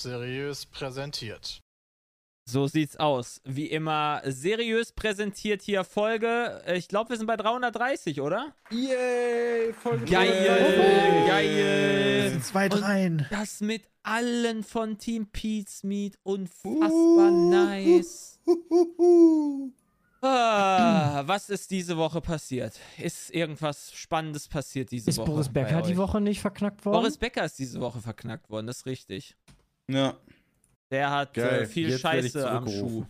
Seriös präsentiert. So sieht's aus. Wie immer seriös präsentiert hier Folge. Ich glaube, wir sind bei 330, oder? Yay! Folge Geil, geil. sind zwei Dreien. Das mit allen von Team Pete's Meat. Unfassbar nice. Ah, was ist diese Woche passiert? Ist irgendwas Spannendes passiert diese Ist Woche? Boris bei Becker die? Woche nicht verknackt worden? Boris Becker ist diese Woche verknackt worden, das ist richtig. Ja. Der hat Geil. äh, viel Jetzt Scheiße am Schuh.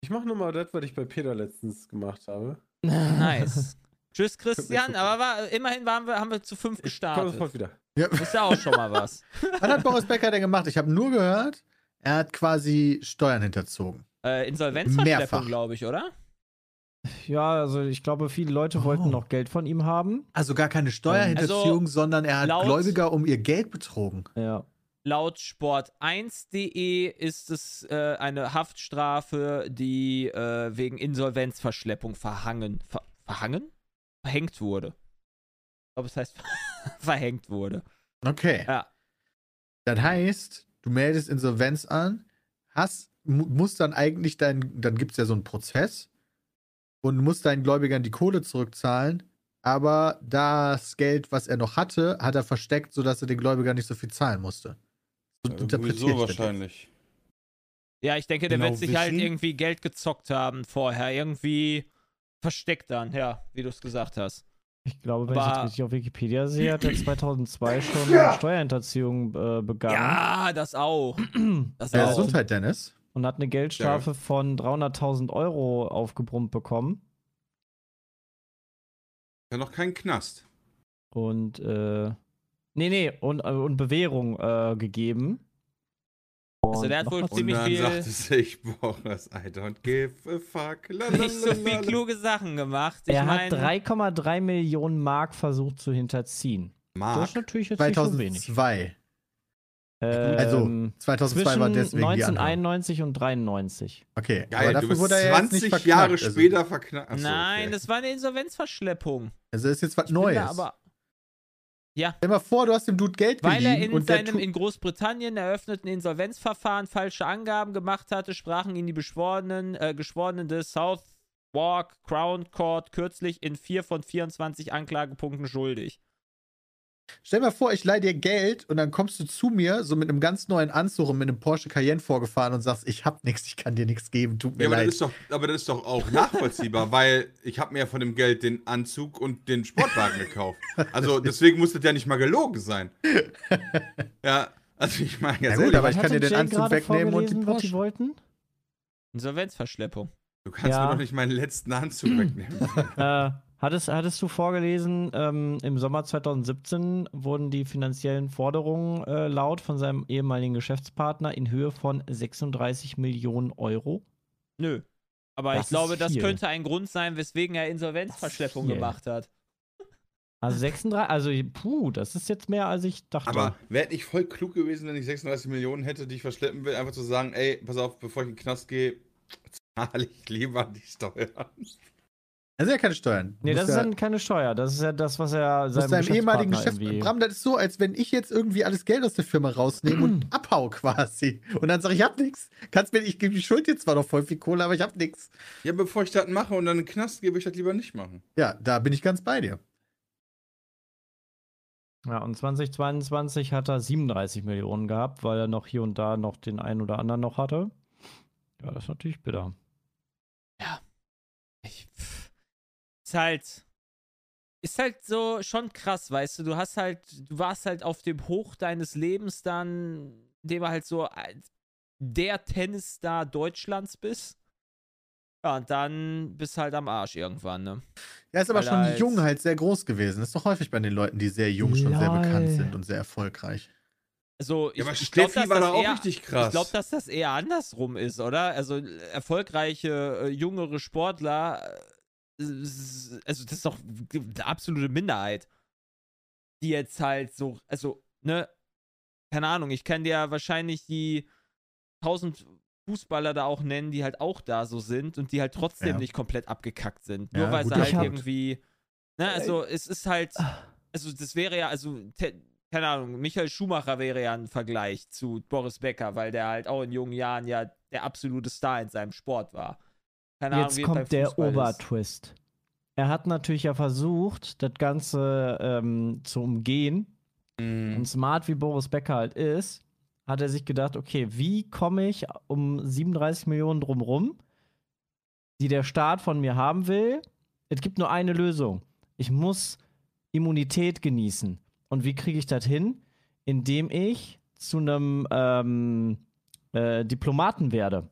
Ich mach nochmal das, was ich bei Peter letztens gemacht habe. Nice. Tschüss, Christian. Aber war, immerhin waren wir, haben wir zu fünf gestartet. sofort wieder. Ist ja auch schon mal was. Was hat Boris Becker denn gemacht? Ich habe nur gehört, er hat quasi Steuern hinterzogen. Äh, Insolvenzverschleppung, glaube ich, oder? Ja, also ich glaube, viele Leute Oh. wollten noch Geld von ihm haben. Also gar keine Steuerhinterziehung, sondern er hat Gläubiger um ihr Geld betrogen. Ja. Laut sport1.de ist es äh, eine Haftstrafe, die äh, wegen Insolvenzverschleppung verhangen. Ver verhangen? Verhängt wurde. Ich glaube, es heißt verhängt wurde. Okay. Ja. Das heißt, du meldest Insolvenz an, hast, mu musst dann eigentlich dein, dann gibt es ja so einen Prozess und musst deinen Gläubigern die Kohle zurückzahlen, aber das Geld, was er noch hatte, hat er versteckt, sodass er den Gläubigern nicht so viel zahlen musste. So interpretiere ich Sowieso das jetzt. wahrscheinlich. Ja, ich denke, der Genau wird sich halt wissen. irgendwie Geld gezockt haben vorher. Irgendwie versteckt dann, ja, wie du es gesagt hast. Ich glaube, wenn ich Aber- jetzt richtig auf Wikipedia sehe, hat er 2002 schon eine Steuerhinterziehung äh, begangen. Ja, das auch. Das Ja, auch. Gesundheit, Dennis. Und hat eine Geldstrafe von 300.000 Euro aufgebrummt bekommen. Ja, noch kein Knast. Und, äh, nee, nee, und, äh, und Bewährung äh, gegeben. Also der hat Und wohl was- Und Ziemlich dann viel- sagt es, ich brauche das I don't give a fuck. Nicht so viel Lalalala. kluge Sachen gemacht. Ich Er hat 3,3 Millionen Mark versucht zu hinterziehen. Das Mark. ist natürlich jetzt nicht so wenig. 2002. Also, Ähm, 2002 zwischen war deswegen die Anhörung. 1991 und 93. Okay, Geil, aber dafür wurde er jetzt 20 nicht verknackt. Jahre also, später verknackt. Achso, Nein, okay. das war eine Insolvenzverschleppung. Also ist jetzt was Ich bin da Neues. aber, Stell dir mal vor, du hast dem Dude Geld weil er in seinem in Großbritannien eröffneten Insolvenzverfahren falsche Angaben gemacht hatte, sprachen ihn die Beschworenen, äh, Geschworenen des Southwark Crown Court kürzlich in vier von 24 Anklagepunkten schuldig. Stell dir mal vor, ich leih dir Geld und dann kommst du zu mir so mit einem ganz neuen Anzug und mit einem Porsche Cayenne vorgefahren und sagst, ich hab nichts, ich kann dir nichts geben, tut mir Ja, aber das, leid. ist doch, aber das ist doch auch nachvollziehbar, weil ich habe mir ja von dem Geld den Anzug und den Sportwagen gekauft. Also deswegen muss das ja nicht mal gelogen sein. Ja, also ich meine Ja ganz gut, aber ich kann dir den Anzug wegnehmen und die was die Porsche. wollten? Insolvenzverschleppung. du kannst Ja. mir doch nicht meinen letzten Anzug wegnehmen. Äh, hattest, hattest du vorgelesen, ähm, im Sommer 2017 wurden die finanziellen Forderungen äh, laut von seinem ehemaligen Geschäftspartner in Höhe von 36 Millionen Euro? Nö. Aber Das ich glaube, ist das viel. könnte ein Grund sein, weswegen er Insolvenzverschleppung viel. gemacht hat. Also 36, also puh, das ist jetzt mehr als ich dachte. Aber wäre ich voll klug gewesen, wenn ich 36 Millionen hätte, die ich verschleppen will, einfach zu sagen, ey, pass auf, bevor ich in den Knast gehe, zahle ich lieber die Steuern. Also ja keine Steuern. nee, das ist ja- dann keine Steuer. Das ist ja das, was er seinem deinem ehemaligen Geschäftspartner Bram, das ist so, als wenn ich jetzt irgendwie alles Geld aus der Firma rausnehme und abhau quasi. Und dann sage ich, ich hab nichts. Kannst mir, ich gebe die Schuld jetzt zwar noch voll viel Kohle, aber ich hab nichts. Ja, bevor ich das mache und dann in den Knast gehe, würde ich das lieber nicht machen. Ja, da bin ich ganz bei dir. Ja, und 2022 hat er 37 Millionen gehabt, weil er noch hier und da noch den einen oder anderen noch hatte. Ja, das ist natürlich bitter. Ich, pff, ist halt. Ist halt so schon krass, weißt du. Du hast halt, du warst halt auf dem Hoch deines Lebens dann, indem du halt so der Tennisstar Deutschlands bist. Ja, und dann bist du halt am Arsch irgendwann, ne? Ja, ist aber Weil schon jung halt sehr groß gewesen. Das ist doch häufig bei den Leuten, die sehr jung schon sehr Lol. bekannt sind und sehr erfolgreich. Also, ich, Ja, aber ich glaube, Steffi dass war das da auch eher, richtig krass. Ich glaube, dass das eher andersrum ist, oder? Also erfolgreiche äh, jüngere Sportler, äh, also das ist doch eine absolute Minderheit, die jetzt halt so, also ne, keine Ahnung, ich kann dir wahrscheinlich die 1000 Fußballer da auch nennen, die halt auch da so sind und die halt trotzdem Ja. nicht komplett abgekackt sind, Ja, nur weil sie halt irgendwie, ne, also es ist halt, also das wäre ja, also te keine Ahnung, Michael Schumacher wäre ja ein Vergleich zu Boris Becker, weil der halt auch in jungen Jahren ja der absolute Star in seinem Sport war. Keine Ahnung, Jetzt beim kommt der. Obertwist. Er hat natürlich ja versucht, das Ganze ähm, zu umgehen. Mhm. Und smart wie Boris Becker halt ist, hat er sich gedacht, okay, wie komme ich um 37 Millionen drumrum, die der Staat von mir haben will? Es gibt nur eine Lösung. Ich muss Immunität genießen. Und wie kriege ich das hin? Indem ich zu einem ähm, äh, Diplomaten werde.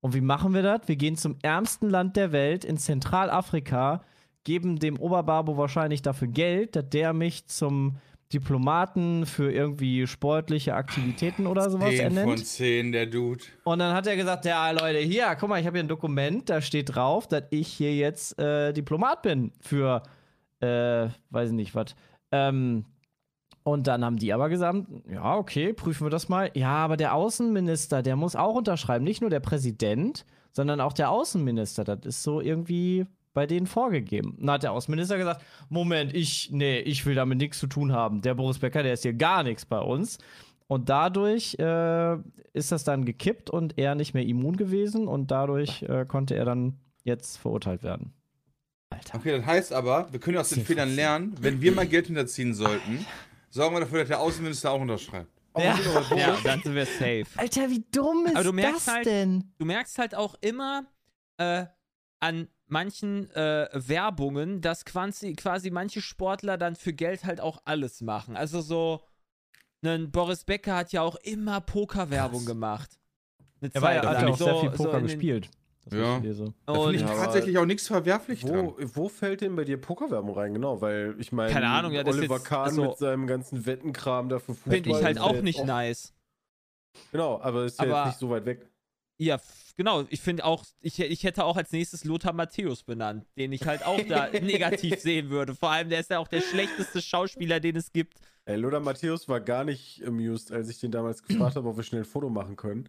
Und wie machen wir das? Wir gehen zum ärmsten Land der Welt in Zentralafrika, geben dem Oberbabo wahrscheinlich dafür Geld, dass der mich zum Diplomaten für irgendwie sportliche Aktivitäten oder sowas 10 von ernennt. 10, der Dude. Und dann hat er gesagt, ja Leute, hier, guck mal, ich habe hier ein Dokument, da steht drauf, dass ich hier jetzt äh, Diplomat bin für, äh, weiß ich nicht was. Ähm, und dann haben die aber gesagt, ja, okay, prüfen wir das mal. Ja, aber der Außenminister, der muss auch unterschreiben, nicht nur der Präsident, sondern auch der Außenminister. Das ist so irgendwie bei denen vorgegeben. Dann hat der Außenminister gesagt, Moment, ich, nee, ich will damit nichts zu tun haben. Der Boris Becker, der ist hier gar nichts bei uns. Und dadurch äh, ist das dann gekippt und er nicht mehr immun gewesen und dadurch äh, konnte er dann jetzt verurteilt werden. Alter. Okay, das heißt aber, wir können aus den Fehlern lernen. Wenn wir mal Geld hinterziehen sollten, sorgen wir dafür, dass der Außenminister auch unterschreibt. Ja. Ja, dann sind wir safe. Alter, wie dumm ist du das halt- denn? du merkst halt auch immer äh, an manchen äh, Werbungen, dass quasi, quasi manche Sportler dann für Geld halt auch alles machen. Also so, ein Boris Becker hat ja auch immer Pokerwerbung gemacht. Eine Er war ja, Zeit hat ja auch sehr So- viel so Poker den- gespielt. Das Ja. ich lese. Da finde ich tatsächlich auch nichts verwerflich dran. Wo, wo fällt denn bei dir Pokerwerbung rein? Genau, weil ich meine, Keine Ahnung, ja, das Oliver jetzt- Kahn also- mit seinem ganzen Wettenkram dafür Fußball. finde ich halt auch nicht jetzt nice. Genau, aber ist ja Aber- jetzt nicht so weit weg. Ja, genau. Ich finde auch, ich, ich hätte auch als nächstes Lothar Matthäus benannt, den ich halt auch da negativ sehen würde. Vor allem, der ist ja auch der schlechteste Schauspieler, den es gibt. Ey, Lothar Matthäus war gar nicht amused, als ich den damals gefragt habe, ob wir schnell ein Foto machen können.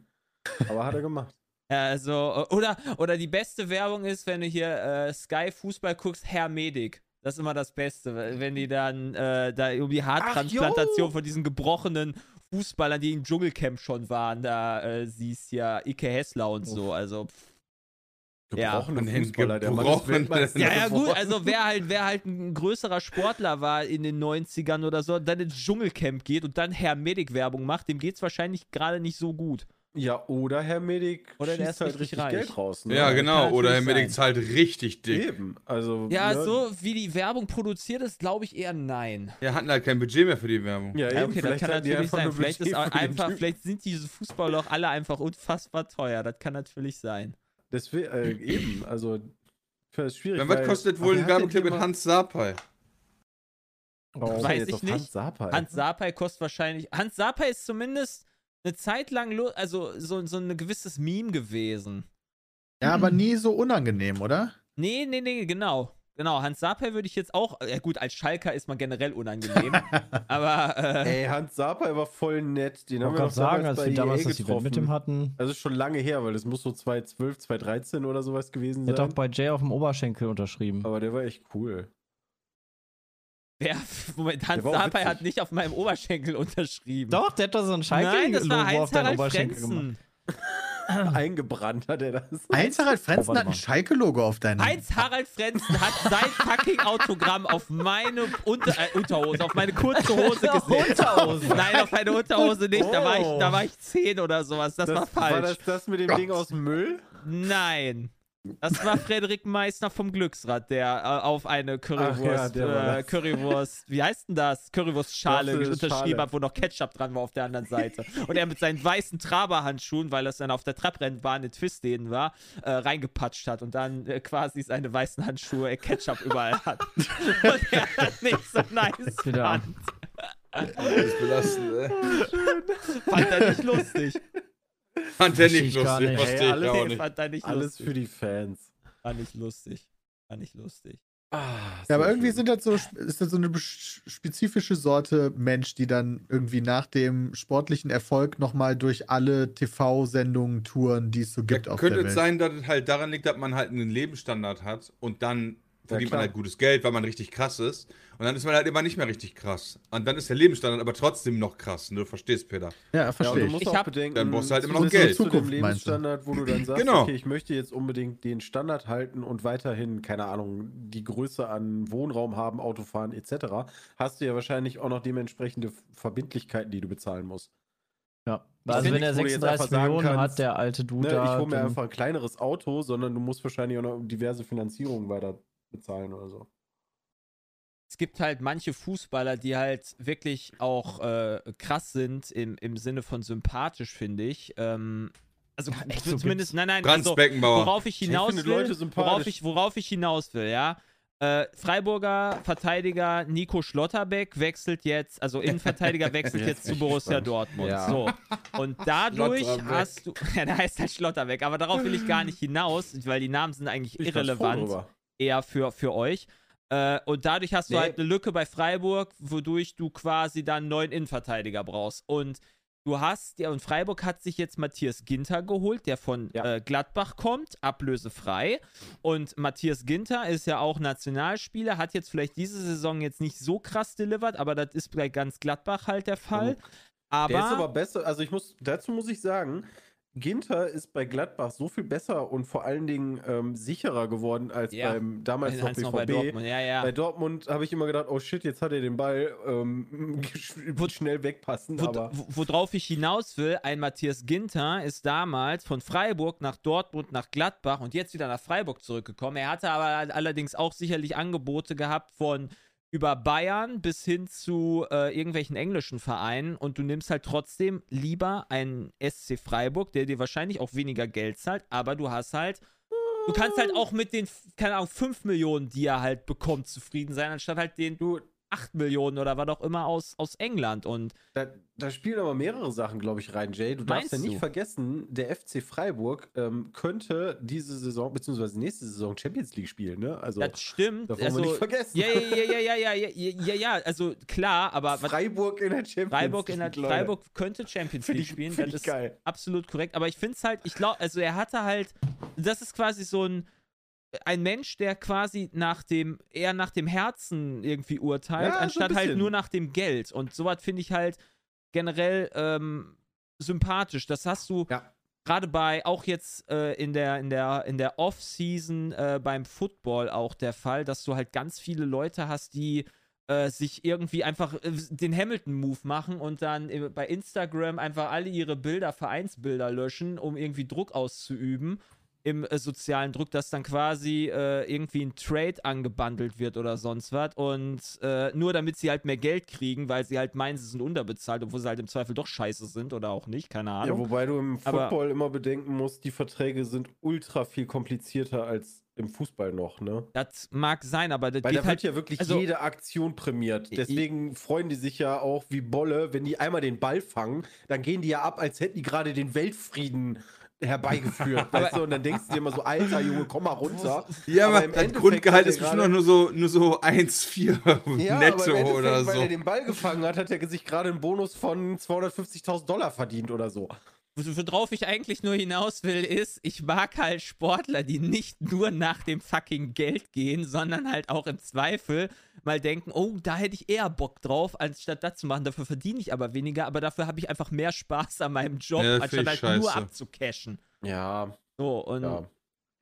Aber hat er gemacht. Ja, Also, oder, oder die beste Werbung ist, wenn du hier äh, Sky Fußball guckst, Herr Medik. Das ist immer das Beste, wenn die dann äh, da irgendwie Haartransplantation von diesen gebrochenen Fußballern, die im Dschungelcamp schon waren, da äh, siehst ja Ike Hessler und so. Also, pff. Ja. Gebrochene Von den Fußballer, der Mann ist gebrochenen- ja, ja, gut, also wer halt, wer halt ein größerer Sportler war in den 90ern oder so, dann ins Dschungelcamp geht und dann Herr Medik Werbung macht, dem geht's wahrscheinlich gerade nicht so gut. Ja, oder Herr Medik Oder der schießt ist halt richtig richtig reich. Geld raus. Ne? ja, kann genau. Oder Herr natürlich Medik zahlt richtig dick. Eben. Also, Ja, ne? so wie die Werbung produziert ist, glaube ich eher nein. Wir hatten halt kein Budget mehr für die Werbung. Ja, Ja, eben. okay, das vielleicht kann hatten die natürlich einfach sein. Vielleicht, ist einfach, vielleicht sind diese Fußballer auch alle einfach unfassbar teuer. Das kann natürlich sein. Deswegen, äh, eben. Also, das schwierig. Dann, was kostet wohl ein Werbeclip mit Hans Sapai? Er Weiß ich nicht. Hans Sapai. Hans Sapai kostet wahrscheinlich. Hans Sapai ist zumindest eine Zeit lang, also so, so ein gewisses Meme gewesen. Ja, aber nie so unangenehm, oder? Nee, nee, nee, genau. Genau, Hans Sapai würde ich jetzt auch. Ja, gut, als Schalker ist man generell unangenehm. aber. Äh, Ey, Hans Sapai war voll nett. Den Ich haben wir gerade doch sagen, damals als bei wir damals EA das Event mit dem getroffen. hatten, Also ist schon lange her, weil das muss so 2012, 2013 oder sowas gewesen der hat sein. doch bei Jay auf dem Oberschenkel unterschrieben. Aber der war echt cool. Wer, Moment, Hans war auch Sapai witzig. hat nicht auf meinem Oberschenkel unterschrieben. Doch, der hat doch so ein Nein, Schalke das war auf deinen Oberschenkel gemacht. Frenzen. Eingebrannt hat er das. Heinz-Harald Frenzen warte hat ein. Schalke-Logo auf deinem. Heinz-Harald Frenzen hat sein fucking Autogramm auf meine Unter äh, Unterhose, auf meine kurze Hose gesetzt. Unterhose. Nein, auf meine Unterhose nicht. Da war ich, Oh. da war ich zehn oder sowas. Das, war falsch. War das das mit dem Gott. Ding aus dem Müll? Nein. Das war Frederik Meissner vom Glücksrad, der äh, auf eine Currywurst, ja, äh. Currywurst, wie heißt denn das? Currywurstschale Das unterschrieben Schale. hat, wo noch Ketchup dran war auf der anderen Seite. Und er mit seinen weißen Traberhandschuhen, weil das dann auf der Trabrennbahn in Twistdehnen war, äh, reingepatscht hat und dann äh, quasi seine weißen Handschuhe äh, Ketchup überall hat. Und er hat nicht so nice wieder- fand. Das ist belastend, ey. Fand er nicht lustig. Fand der nicht ich gar lustig, nicht. verstehe ich Ey, auch alles- nicht. Fand er nicht Alles lustig. für die Fans. War nicht lustig. War nicht lustig. Ah, Ja, aber irgendwie schön. sind das so, ist das so eine spezifische Sorte Mensch, die dann irgendwie nach dem sportlichen Erfolg nochmal durch alle TV-Sendungen touren, die es so gibt Ja, auf könnte der es Welt. sein, dass es halt daran liegt, dass man halt einen Lebensstandard hat und dann verdient man klar. halt gutes Geld, weil man richtig krass ist. Und dann ist man halt immer nicht mehr richtig krass. Und dann ist der Lebensstandard aber trotzdem noch krass. Ne? Du verstehst, Peter. Ja, Ja, verstehe du ich. musst Ich auch bedenken, Dann brauchst du halt immer noch Geld. zu dem Zukunft, meinst du? Lebensstandard, wo du dann sagst, Genau. okay, ich möchte jetzt unbedingt den Standard halten und weiterhin, keine Ahnung, die Größe an Wohnraum haben, Auto fahren etc., hast du ja wahrscheinlich auch noch dementsprechende Verbindlichkeiten, die du bezahlen musst. Ja. Ich Also wenn er nichts, wo du jetzt 36 einfach sagen Millionen kannst, hat, der alte Dude Ne, da. ich hole mir einfach ein kleineres Auto, sondern du musst wahrscheinlich auch noch diverse Finanzierungen weiter bezahlen oder so. es gibt halt manche Fußballer, die halt wirklich auch äh, krass sind im, im Sinne von sympathisch, finde ich. Ähm, also echt, so zumindest, nein, nein, Franz also, Beckenbauer. worauf ich Ich hinaus finde will, Leute sympathisch. worauf ich, worauf ich hinaus will, ja. Äh, Freiburger Verteidiger Nico Schlotterbeck wechselt jetzt, also Innenverteidiger wechselt Jetzt jetzt zu ich Borussia gespannt. Dortmund. Ja. So. Und dadurch hast du, ja, der heißt halt Schlotterbeck, aber darauf will ich gar nicht hinaus, weil die Namen sind eigentlich ich irrelevant. Eher für, für euch. Äh, und dadurch hast du Nee. halt eine Lücke bei Freiburg, wodurch du quasi dann einen neuen Innenverteidiger brauchst. Und du hast, ja, und Freiburg hat sich jetzt Matthias Ginter geholt, der von Ja. äh, Gladbach kommt, ablösefrei. Und Matthias Ginter ist ja auch Nationalspieler, hat jetzt vielleicht diese Saison jetzt nicht so krass delivered, aber das ist bei ganz Gladbach halt der Fall. Aber, Der ist aber besser, also ich muss, dazu muss ich sagen, Ginter ist bei Gladbach so viel besser und vor allen Dingen ähm, sicherer geworden als Ja. beim damals noch BVB. noch bei Dortmund, ja, ja. Bei Dortmund habe ich immer gedacht, oh shit, jetzt hat er den Ball, ähm, wird schnell wegpassen, Wo, aber wo- worauf ich hinaus will, ein Matthias Ginter ist damals von Freiburg nach Dortmund nach Gladbach und jetzt wieder nach Freiburg zurückgekommen. Er hatte aber allerdings auch sicherlich Angebote gehabt von über Bayern bis hin zu äh, irgendwelchen englischen Vereinen und du nimmst halt trotzdem lieber einen SC Freiburg, der dir wahrscheinlich auch weniger Geld zahlt, aber du hast halt Du kannst halt auch mit den, keine Ahnung, 5 Millionen, die er halt bekommt, zufrieden sein, anstatt halt den du, 8 Millionen oder was auch immer aus, aus England. Und da, da spielen aber mehrere Sachen, glaube ich, rein, Jay. Du darfst ja nicht du? vergessen, der FC Freiburg ähm, könnte diese Saison, beziehungsweise nächste Saison Champions League spielen, ne? Also, das stimmt. darf man also, nicht vergessen. ja, ja, ja, ja, ja, ja, ja, ja, ja, also klar, aber Freiburg in der Champions Freiburg, in der, League, Leute. Freiburg könnte Champions League ich- spielen. das ist geil. absolut korrekt. Aber ich finde es halt, ich glaube, also er hatte halt, das ist quasi so ein, ein Mensch, der quasi nach dem, eher nach dem Herzen irgendwie urteilt, Ja, so anstatt halt bisschen. nur nach dem Geld. Und sowas finde ich halt generell ähm, sympathisch. Das hast du Ja. gerade bei, auch jetzt äh, in der, in der, in der Off-Season äh, beim Football auch der Fall, dass du halt ganz viele Leute hast, die äh, sich irgendwie einfach äh, den Hamilton-Move machen und dann äh, bei Instagram einfach alle ihre Bilder, Vereinsbilder löschen, um irgendwie Druck auszuüben im äh, sozialen Druck, dass dann quasi äh, irgendwie ein Trade angebundelt wird oder sonst was und äh, nur damit sie halt mehr Geld kriegen, weil sie halt meinen, sie sind unterbezahlt, obwohl sie halt im Zweifel doch scheiße sind oder auch nicht, keine Ja, Ahnung. wobei du im Aber- Football immer bedenken musst, die Verträge sind ultra viel komplizierter als im Fußball noch, ne? das mag sein, aber das Weil da halt wird ja wirklich also- jede Aktion prämiert. Deswegen freuen die sich ja auch wie Bolle, wenn die einmal den Ball fangen, dann gehen die ja ab, als hätten die gerade den Weltfrieden herbeigeführt. weißt du? Und dann denkst du dir immer so, alter Junge, komm mal runter. Ja, aber, im das Endeffekt Grundgehalt ist bestimmt noch nur so, nur so 1,4 Ja, netto aber oder weil so. er den Ball gefangen hat, hat er sich gerade einen Bonus von 250.000 Dollar verdient oder so. Wo- Worauf ich eigentlich nur hinaus will, ist, ich mag halt Sportler, die nicht nur nach dem fucking Geld gehen, sondern halt auch im Zweifel mal denken, oh, da hätte ich eher Bock drauf, anstatt das zu machen. Dafür verdiene ich aber weniger, aber dafür habe ich einfach mehr Spaß an meinem Job, Ja, anstatt halt ich nur scheiße. abzucashen. Ja, So, und ja.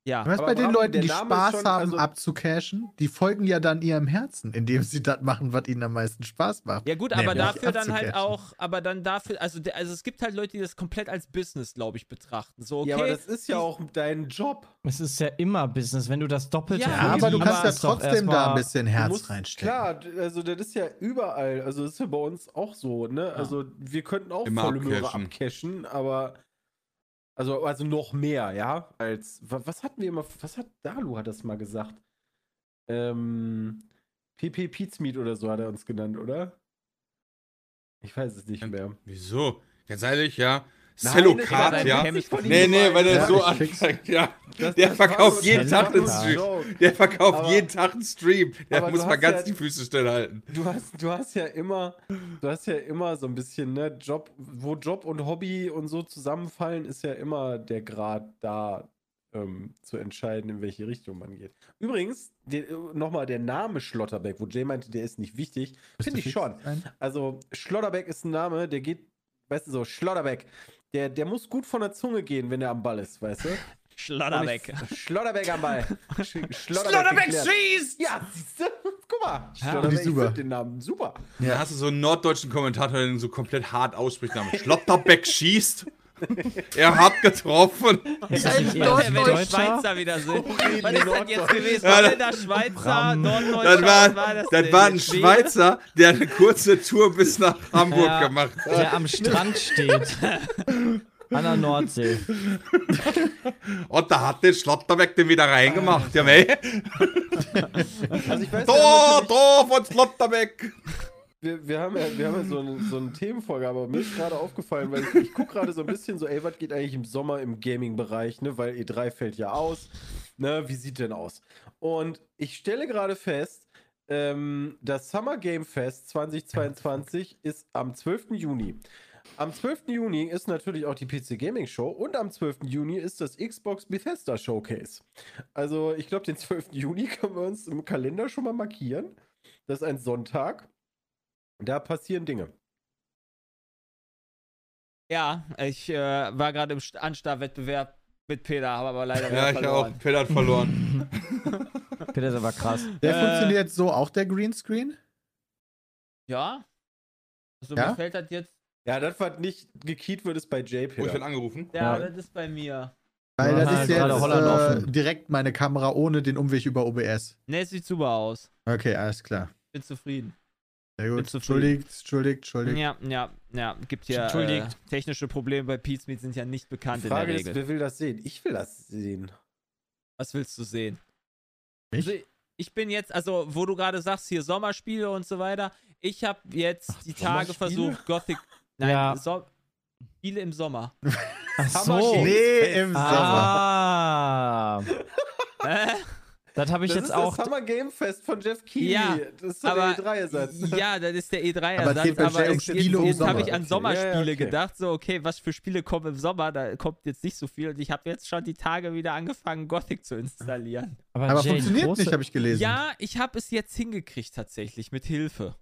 Ja. Was bei den? Leuten, die Spaß schon- haben, also- abzucashen, die folgen ja dann ihrem Herzen, indem sie das machen, was ihnen am meisten Spaß macht. Ja gut, aber dafür dann halt auch, aber dann dafür, also, also es gibt halt Leute, die das komplett als Business, glaube ich, betrachten. So, okay, ja, aber das ist ja auch dein Job. Es ist ja immer Business, wenn du das Doppelte Ja, Ja, Ja, aber du kannst ja trotzdem da ein bisschen Herz musst- reinstecken. Klar, also das ist ja überall. Also das ist ja bei uns auch so, ne? Also wir könnten auch Immer volle Möhre abcashen. abcashen, aber also, also noch mehr, ja? Als wa- was hatten wir immer, was hat Dalu hat das mal gesagt? Ähm, PP Pizmeet oder so hat er uns genannt, oder? Ich weiß es nicht mehr. Wieso? Ganz ehrlich, ja. Cellocard, ja. Nee, nee, weil der Ja, so anfängt, ja. Das- Der das verkauft jeden Tag einen ein Stream. Der verkauft Aber- jeden Tag einen Stream. Der muss mal ganz ja- die Füße stillhalten. Du hast, du hast ja immer, du hast ja immer so ein bisschen, ne, Job, wo Job und Hobby und so zusammenfallen, ist ja immer der Grad da ähm, zu entscheiden, in welche Richtung man geht. Übrigens, nochmal der Name Schlotterbeck, wo Jay meinte, der ist nicht wichtig, finde ich schon. Also Schlotterbeck ist ein Name, der geht, weißt du so, Schlotterbeck, der, der muss gut von der Zunge gehen, wenn er am Ball ist, weißt du? Schlotterbeck. Schlotterbeck am Ball. Sch- Schlotterbeck schießt! Ja, siehst du? Guck mal. Schlotterbeck, ich ich super. den Namen super. Da hast du so einen norddeutschen Kommentator, der den so komplett hart ausspricht. Schlotterbeck schießt. Er hat getroffen. Ist das nicht eher wenn die Deutscher? Schweizer wieder sind. Was ist das jetzt gewesen? Ja, Holländer, Schweizer. Norddeutscher? Das war, das denn? war ein? Schweizer, der eine kurze Tour bis nach Hamburg Ja. gemacht hat. Der am Strand steht. An der Nordsee. Und da hat der Schlotterbeck den wieder reingemacht. Ja, mei. Also ich weiß, Da, da von Schlotterbeck. Wir, wir haben ja, wir haben ja so, eine, so eine Themenfolge, aber mir ist gerade aufgefallen, weil ich, ich gucke gerade so ein bisschen so, ey, was geht eigentlich im Sommer im Gaming-Bereich, ne? Weil E3 fällt ja aus. Ne, wie sieht denn aus? Und ich stelle gerade fest, ähm, das Summer Game Fest 2022 ist am 12. Juni. Am 12. Juni ist natürlich auch die PC Gaming Show und am 12. Juni ist das Xbox Bethesda Showcase. Also ich glaube, den 12. Juni können wir uns im Kalender schon mal markieren. Das ist ein Sonntag. Da passieren Dinge. Ja, ich äh, war gerade im St- Anstarwettbewerb mit Peter, habe aber leider Ja, ich auch. verloren. Peter hat verloren. Peter ist aber krass. Der Äh, funktioniert so auch der Greenscreen? Ja? Also Ja? mir fällt das jetzt. Ja, das, was nicht gekeyt wird, ist bei Oh, ich JP. bin angerufen. Ja, Ja. das ist bei mir. Weil das ist jetzt äh, direkt meine Kamera ohne den Umweg über OBS. Ne, es sieht super aus. Okay, alles klar. Bin zufrieden. Sehr gut. Entschuldigt, entschuldigt, entschuldigt. Ja, ja, ja. Gibt ja äh, Entschuldigt. technische Probleme bei Pizmeet sind ja nicht Die bekannt in Frage der ist, Regel. wer will das sehen? Ich will das sehen. Was willst du sehen? Ich? Also, ich bin jetzt, also wo du gerade sagst, hier Sommerspiele und so weiter. Ich habe jetzt die Tage versucht, Gothic. Nein, Ja. so Spiele im Sommer. Ach so. Nee, im Sommer. Ah. Äh? Das habe ich das jetzt ist auch. das Summer Game Fest von Jeff Keighley. Ja, das ist doch aber der E3-Ersatz. ja, das ist der Aber E3-Ersatz. es geht Aber, um Spiele jetzt Sommer. habe ich an Okay. Sommerspiele Ja, ja, okay. gedacht. So, okay, was für Spiele kommen im Sommer? Da kommt jetzt nicht so viel. Und ich habe jetzt schon die Tage wieder angefangen, Gothic zu installieren. Aber Jay, funktioniert große, nicht, habe ich gelesen. Ja, ich habe es jetzt hingekriegt tatsächlich, mit Hilfe.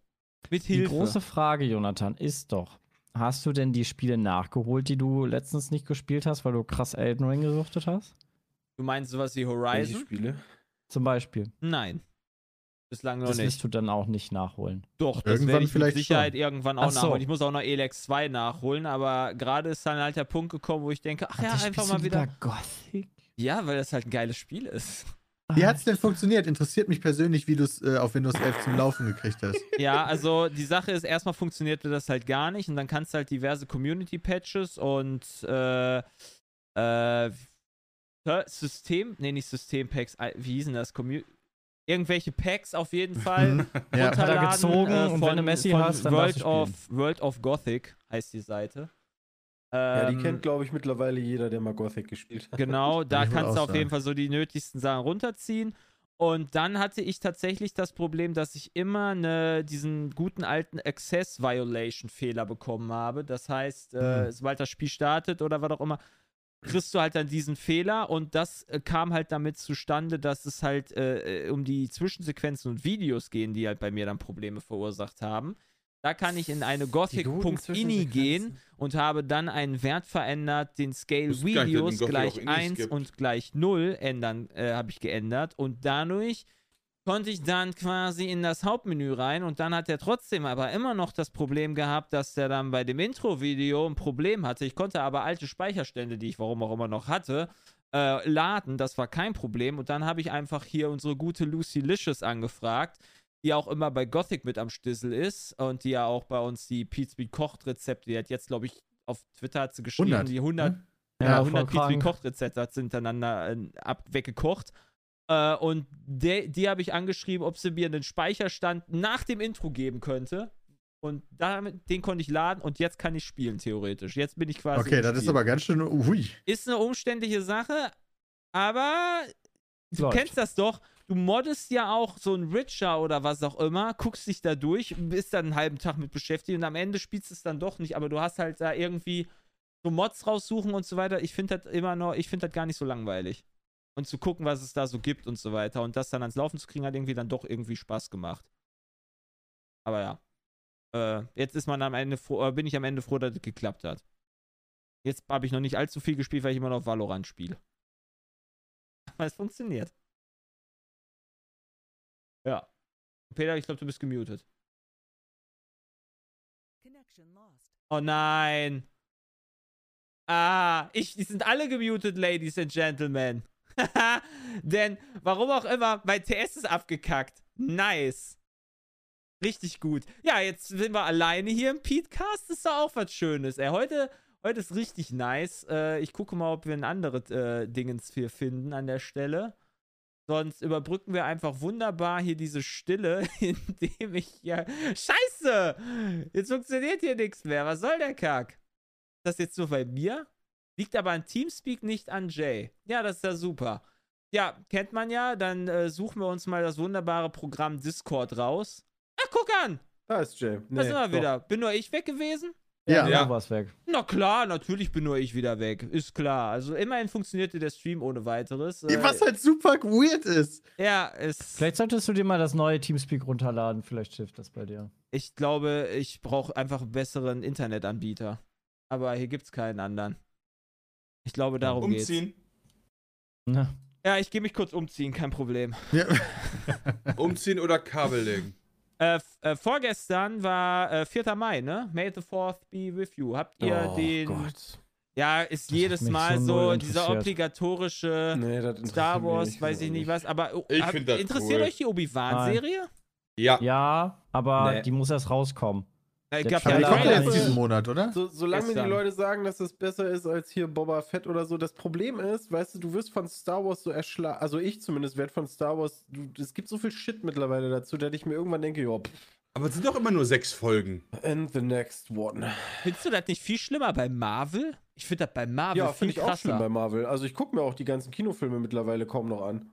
Mit Die Hilfe. große Frage, Jonathan, ist doch: Hast du denn die Spiele nachgeholt, die du letztens nicht gespielt hast, weil du krass Elden Ring gesuchtet hast? Du meinst sowas wie Welche Horizon? Spiele? Zum Beispiel. Nein. Bislang noch Das nicht. wirst du dann auch nicht nachholen. Doch, das Irgendwann werde ich vielleicht mit Sicherheit schon. irgendwann auch so. nachholen. Ich muss auch noch Elex 2 nachholen, aber gerade ist dann halt der Punkt gekommen, wo ich denke, ach ja, einfach mal wieder. lieber Gothic? Ja, weil das halt ein geiles Spiel ist. Wie hat es denn funktioniert? Interessiert mich persönlich, wie du es äh, auf Windows 11 zum Laufen gekriegt hast. Ja, also die Sache ist, erstmal funktionierte das halt gar nicht und dann kannst du halt diverse Community-Patches und äh, äh, System, nee, nicht System-Packs, wie hießen das? Commu irgendwelche Packs auf jeden Fall. Ja. Hat er runterladen, gezogen äh, und von, wenn du Messi von hast, dann World of, World of Gothic heißt die Seite. Ja, die Ähm, kennt, glaube ich, mittlerweile jeder, der mal Gothic gespielt hat. Genau, da ich kannst du auf jeden sagen. Fall so die nötigsten Sachen runterziehen. Und dann hatte ich tatsächlich das Problem, dass ich immer ne, diesen guten alten Access Violation Fehler bekommen habe. Das heißt, äh, Hm. sobald das Spiel startet oder was auch immer, kriegst du halt dann diesen Fehler und das äh, kam halt damit zustande, dass es halt äh, äh, um die Zwischensequenzen und Videos gehen, die halt bei mir dann Probleme verursacht haben. Da kann ich in eine gothic.ini gehen und habe dann einen Wert verändert, den Scale Videos gleich Inis 1 gibt. und gleich 0 ändern, äh, habe ich geändert und dadurch konnte ich dann quasi in das Hauptmenü rein und dann hat er trotzdem aber immer noch das Problem gehabt, dass der dann bei dem Intro-Video ein Problem hatte. Ich konnte aber alte Speicherstände, die ich warum auch immer noch hatte, äh, laden. Das war kein Problem. Und dann habe ich einfach hier unsere gute Lucy Licious angefragt, die auch immer bei Gothic mit am Stissel ist und die ja auch bei uns die Speed kocht Rezepte, die hat jetzt, glaube ich, auf Twitter hat sie geschrieben, 100. die 100 ne? ja, Ja, 100 voll Pizza krank. Kochrezepte hat sie hintereinander äh, ab, weggekocht. Äh, und de, die habe ich angeschrieben, ob sie mir einen Speicherstand nach dem Intro geben könnte. Und damit, den konnte ich laden und jetzt kann ich spielen, theoretisch. Jetzt bin ich quasi. Okay, das ist Spiel. aber ganz schön. Ui. Ist eine umständliche Sache, aber du Läuft. kennst das doch. Du moddest ja auch so ein Richer oder was auch immer, guckst dich da durch, bist dann einen halben Tag mit beschäftigt und am Ende spielst du es dann doch nicht, aber du hast halt da irgendwie so Mods raussuchen und so weiter. Ich finde das immer noch, ich finde das gar nicht so langweilig. Und zu gucken, was es da so gibt und so weiter. Und das dann ans Laufen zu kriegen, hat irgendwie dann doch irgendwie Spaß gemacht. Aber ja. Äh, jetzt ist man am Ende froh, äh, bin ich am Ende froh, dass es geklappt hat. Jetzt habe ich noch nicht allzu viel gespielt, weil ich immer noch Valorant spiele. Aber es funktioniert. Ja. Peter, ich glaube, du bist gemutet. Connection lost. Oh nein. Ah, ich, die sind alle gemutet, Ladies and Gentlemen. Denn, warum auch immer, mein TS ist abgekackt. Nice. Richtig gut. Ja, jetzt sind wir alleine hier im Petecast. Ist doch auch was Schönes. Ey, heute, heute ist richtig nice. Äh, ich gucke mal, ob wir ein anderes äh, Dingens hier finden an der Stelle. Sonst überbrücken wir einfach wunderbar hier diese Stille, indem ich hier. Scheiße! Jetzt funktioniert hier nichts mehr. Was soll der Kack? Ist das jetzt nur bei mir? Liegt aber an Teamspeak, nicht an Jay. Ja, das ist ja super. Ja, kennt man ja. Dann äh, suchen wir uns mal das wunderbare Programm Discord raus. Ach, guck an! Da ist Jay. Da Nee, sind wir doch. wieder. Bin nur ich weg gewesen? Ja. Ja. Du warst weg. Na klar, natürlich bin nur ich wieder weg. Ist klar. Also immerhin funktionierte der Stream ohne weiteres. Äh, Was halt super weird ist. ja, es. Vielleicht solltest du dir mal das neue Teamspeak runterladen. Vielleicht hilft das bei dir. Ich glaube, ich brauche einfach einen besseren Internetanbieter. Aber hier gibt's keinen anderen. Ich glaube, darum geht's. Umziehen. Ne? Ja, ich gehe mich kurz umziehen, kein Problem. Ja. Umziehen oder Kabel legen. Äh, f- äh, vorgestern war äh, 4. Mai, ne? May the 4th be with you. Habt ihr oh den. Gott. Ja, ist Das jedes Mal so so, dieser obligatorische Nee, Star Wars, nicht, weiß ich nicht was. Aber oh, Ich hab- interessiert cool. euch die Obi-Wan-Serie? Ja. Ja, aber Nee. die muss erst rauskommen. Ja Trailer kommt ja jetzt ist- diesen Monat, oder? So, solange mir die. Leute sagen, dass das besser ist als hier Boba Fett oder so, das Problem ist, weißt du, du wirst von Star Wars so erschlagen, also ich zumindest werde von Star Wars, du, es gibt so viel Shit mittlerweile dazu, dass ich mir irgendwann denke, ja, pff, Aber es sind doch immer nur sechs Folgen. and the next one. Findest du das nicht viel schlimmer bei Marvel? Ich finde das bei Marvel Ja, viel finde ich auch schlimm bei krasser. Marvel. Also ich gucke mir auch die ganzen Kinofilme mittlerweile kaum noch an.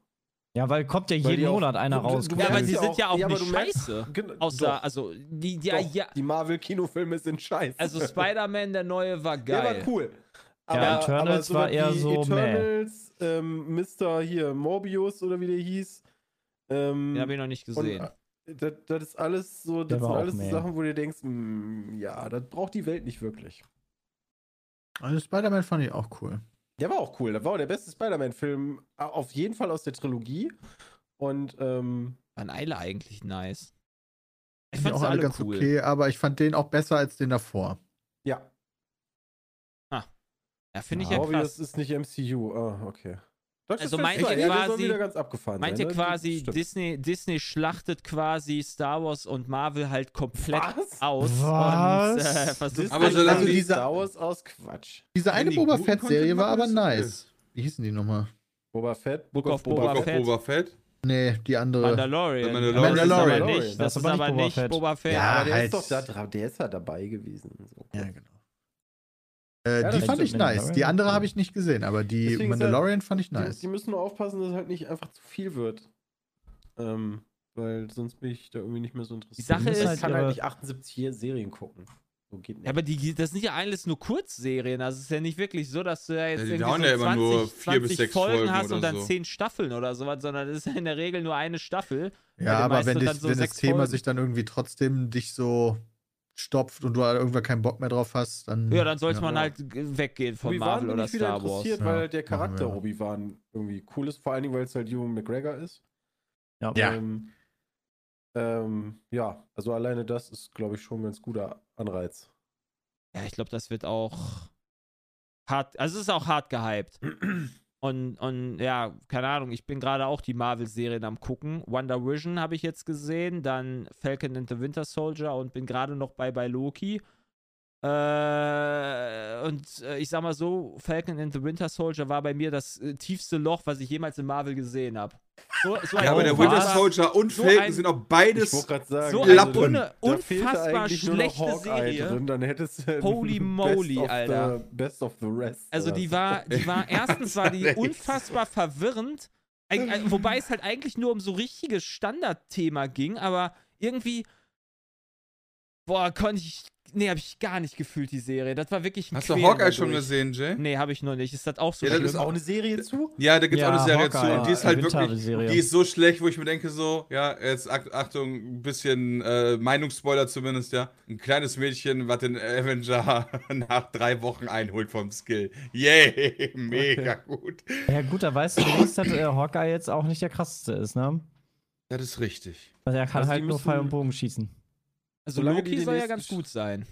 Ja, weil kommt ja Weil jeden die auch- Monat einer du- raus. du ja, aber merkst die ja sind ja auch ja, aber nicht merkst- scheiße. Gen- Außer, doch. also, die, Doch, ja. Die Marvel-Kinofilme sind scheiße. Also, Spider-Man, der neue, war Der geil. war cool. Ja, Eternals sowas war eher so meh. Eternals, ähm, Mr. hier, Morbius oder wie der hieß. Ähm, Den habe ich noch nicht und, gesehen. äh, das, das ist alles so, Der das war sind alles so. Sachen, wo du denkst, mm, ja, das braucht die Welt nicht wirklich. Also Spider-Man fand ich auch cool. Der war auch cool. Das war auch der beste Spider-Man-Film, auf jeden Fall aus der Trilogie. Und ähm, Waren alle eigentlich nice. Ich Fand auch alle alle ganz cool. okay, aber ich fand den auch besser als den davor. ja, Ja, finde ich Ja, ja Morbius krass. ist nicht MCU. Ah, okay. Doctor Also Strange meint zwei, ihr ja, der soll quasi- wieder ganz abgefahren Meint ihr sein, ne? quasi. Disney, Disney schlachtet quasi Star Wars und Marvel halt komplett Was? aus Was? und äh, versucht Disney Aber solange also die- die Star Wars aus Quatsch. Diese eine die Boba Fett-Serie war aber nice. Wie hießen die nochmal? Boba Fett, Book of Boba Boba, Fett. Boba Fett. Nee, die andere. Mandalorian. The Mandalorian. Das ist aber Mandalorian. nicht, das Das ist aber nicht Boba Boba Fett. Fett. Ja, aber der halt. ist doch da der ist ja dabei gewesen. So. Ja, genau. Ja, Äh, das die fand ich nice. Die andere habe ich nicht gesehen, aber die Deswegen Mandalorian fand ich Die, nice. die müssen nur aufpassen, dass es halt nicht einfach zu viel wird. Ähm, weil sonst bin ich da irgendwie nicht mehr so interessiert. Sache ich ist, kann äh, halt nicht 78 Serien gucken. So geht nicht. Ja, aber die, das sind ja alles nur Kurzserien. Also es ist ja nicht wirklich so, dass du ja jetzt Ja, die irgendwie so ja immer nur vier bis 20 sechs Folgen Folgen hast und dann so. zehn Staffeln oder sowas, sondern es ist ja in der Regel nur eine Staffel. Ja, aber wenn, dich, so wenn das Thema Folgen. sich dann irgendwie trotzdem dich so stopft und du halt irgendwann keinen Bock mehr drauf hast, dann. Ja, dann sollte man ja. halt g- weggehen von Obi-Wan Marvel oder ich wieder Star Wars. interessiert, Ja, weil der Charakter wir. Obi-Wan irgendwie cool ist. Vor allen Dingen, weil es halt Ewan McGregor ist. Ja. Ja. Ähm, ähm, ja, also alleine das ist, glaube ich, schon ein ganz guter Anreiz. Ja, ich glaube, das wird auch hart, also es ist auch hart gehypt. Und, und ja, keine Ahnung, ich bin gerade auch die Marvel-Serien am gucken. Wonder Vision habe ich jetzt gesehen, dann Falcon and the Winter Soldier und bin gerade noch bei, bei Loki. Äh, und äh, ich sag mal so, Falcon and the Winter Soldier war bei mir das äh, tiefste Loch, was ich jemals in Marvel gesehen habe. So, so Ja, aber der Winter Soldier und so Falcon ein- sind auch Ich beides. sagen, so eine eine Lappen. da fehlte unfassbar schlechte Serie. Drin, dann hättest du Holy moly, best Alter. The, best of the rest. Also die war, die war, erstens war die unfassbar verwirrend, wobei es halt eigentlich nur um so richtiges Standardthema ging, aber irgendwie, boah, konnte ich nee, habe ich gar nicht gefühlt, die Serie. Das war wirklich ein Hast du Hawkeye schon dadurch. gesehen, Jay? Nee, habe ich noch nicht. Ist das auch so Ja, schlimm? ist auch eine Serie zu? Ja, da gibt's Ja, auch eine Serie Hawkeye, zu und die ist halt wirklich, die ist so schlecht, wo ich mir denke so, ja, jetzt Ach- Achtung, ein bisschen äh, Meinungsspoiler zumindest, ja. Ein kleines Mädchen, was den Avenger nach drei Wochen einholt vom Skill. Yay, mega gut. Ja, gut, da weißt du dass äh, Hawkeye jetzt auch nicht der krasseste ist, ne? Das ist richtig. Also er kann Also halt nur Pfeil und Bogen schießen. Also Solange Loki soll ja ganz gut sein.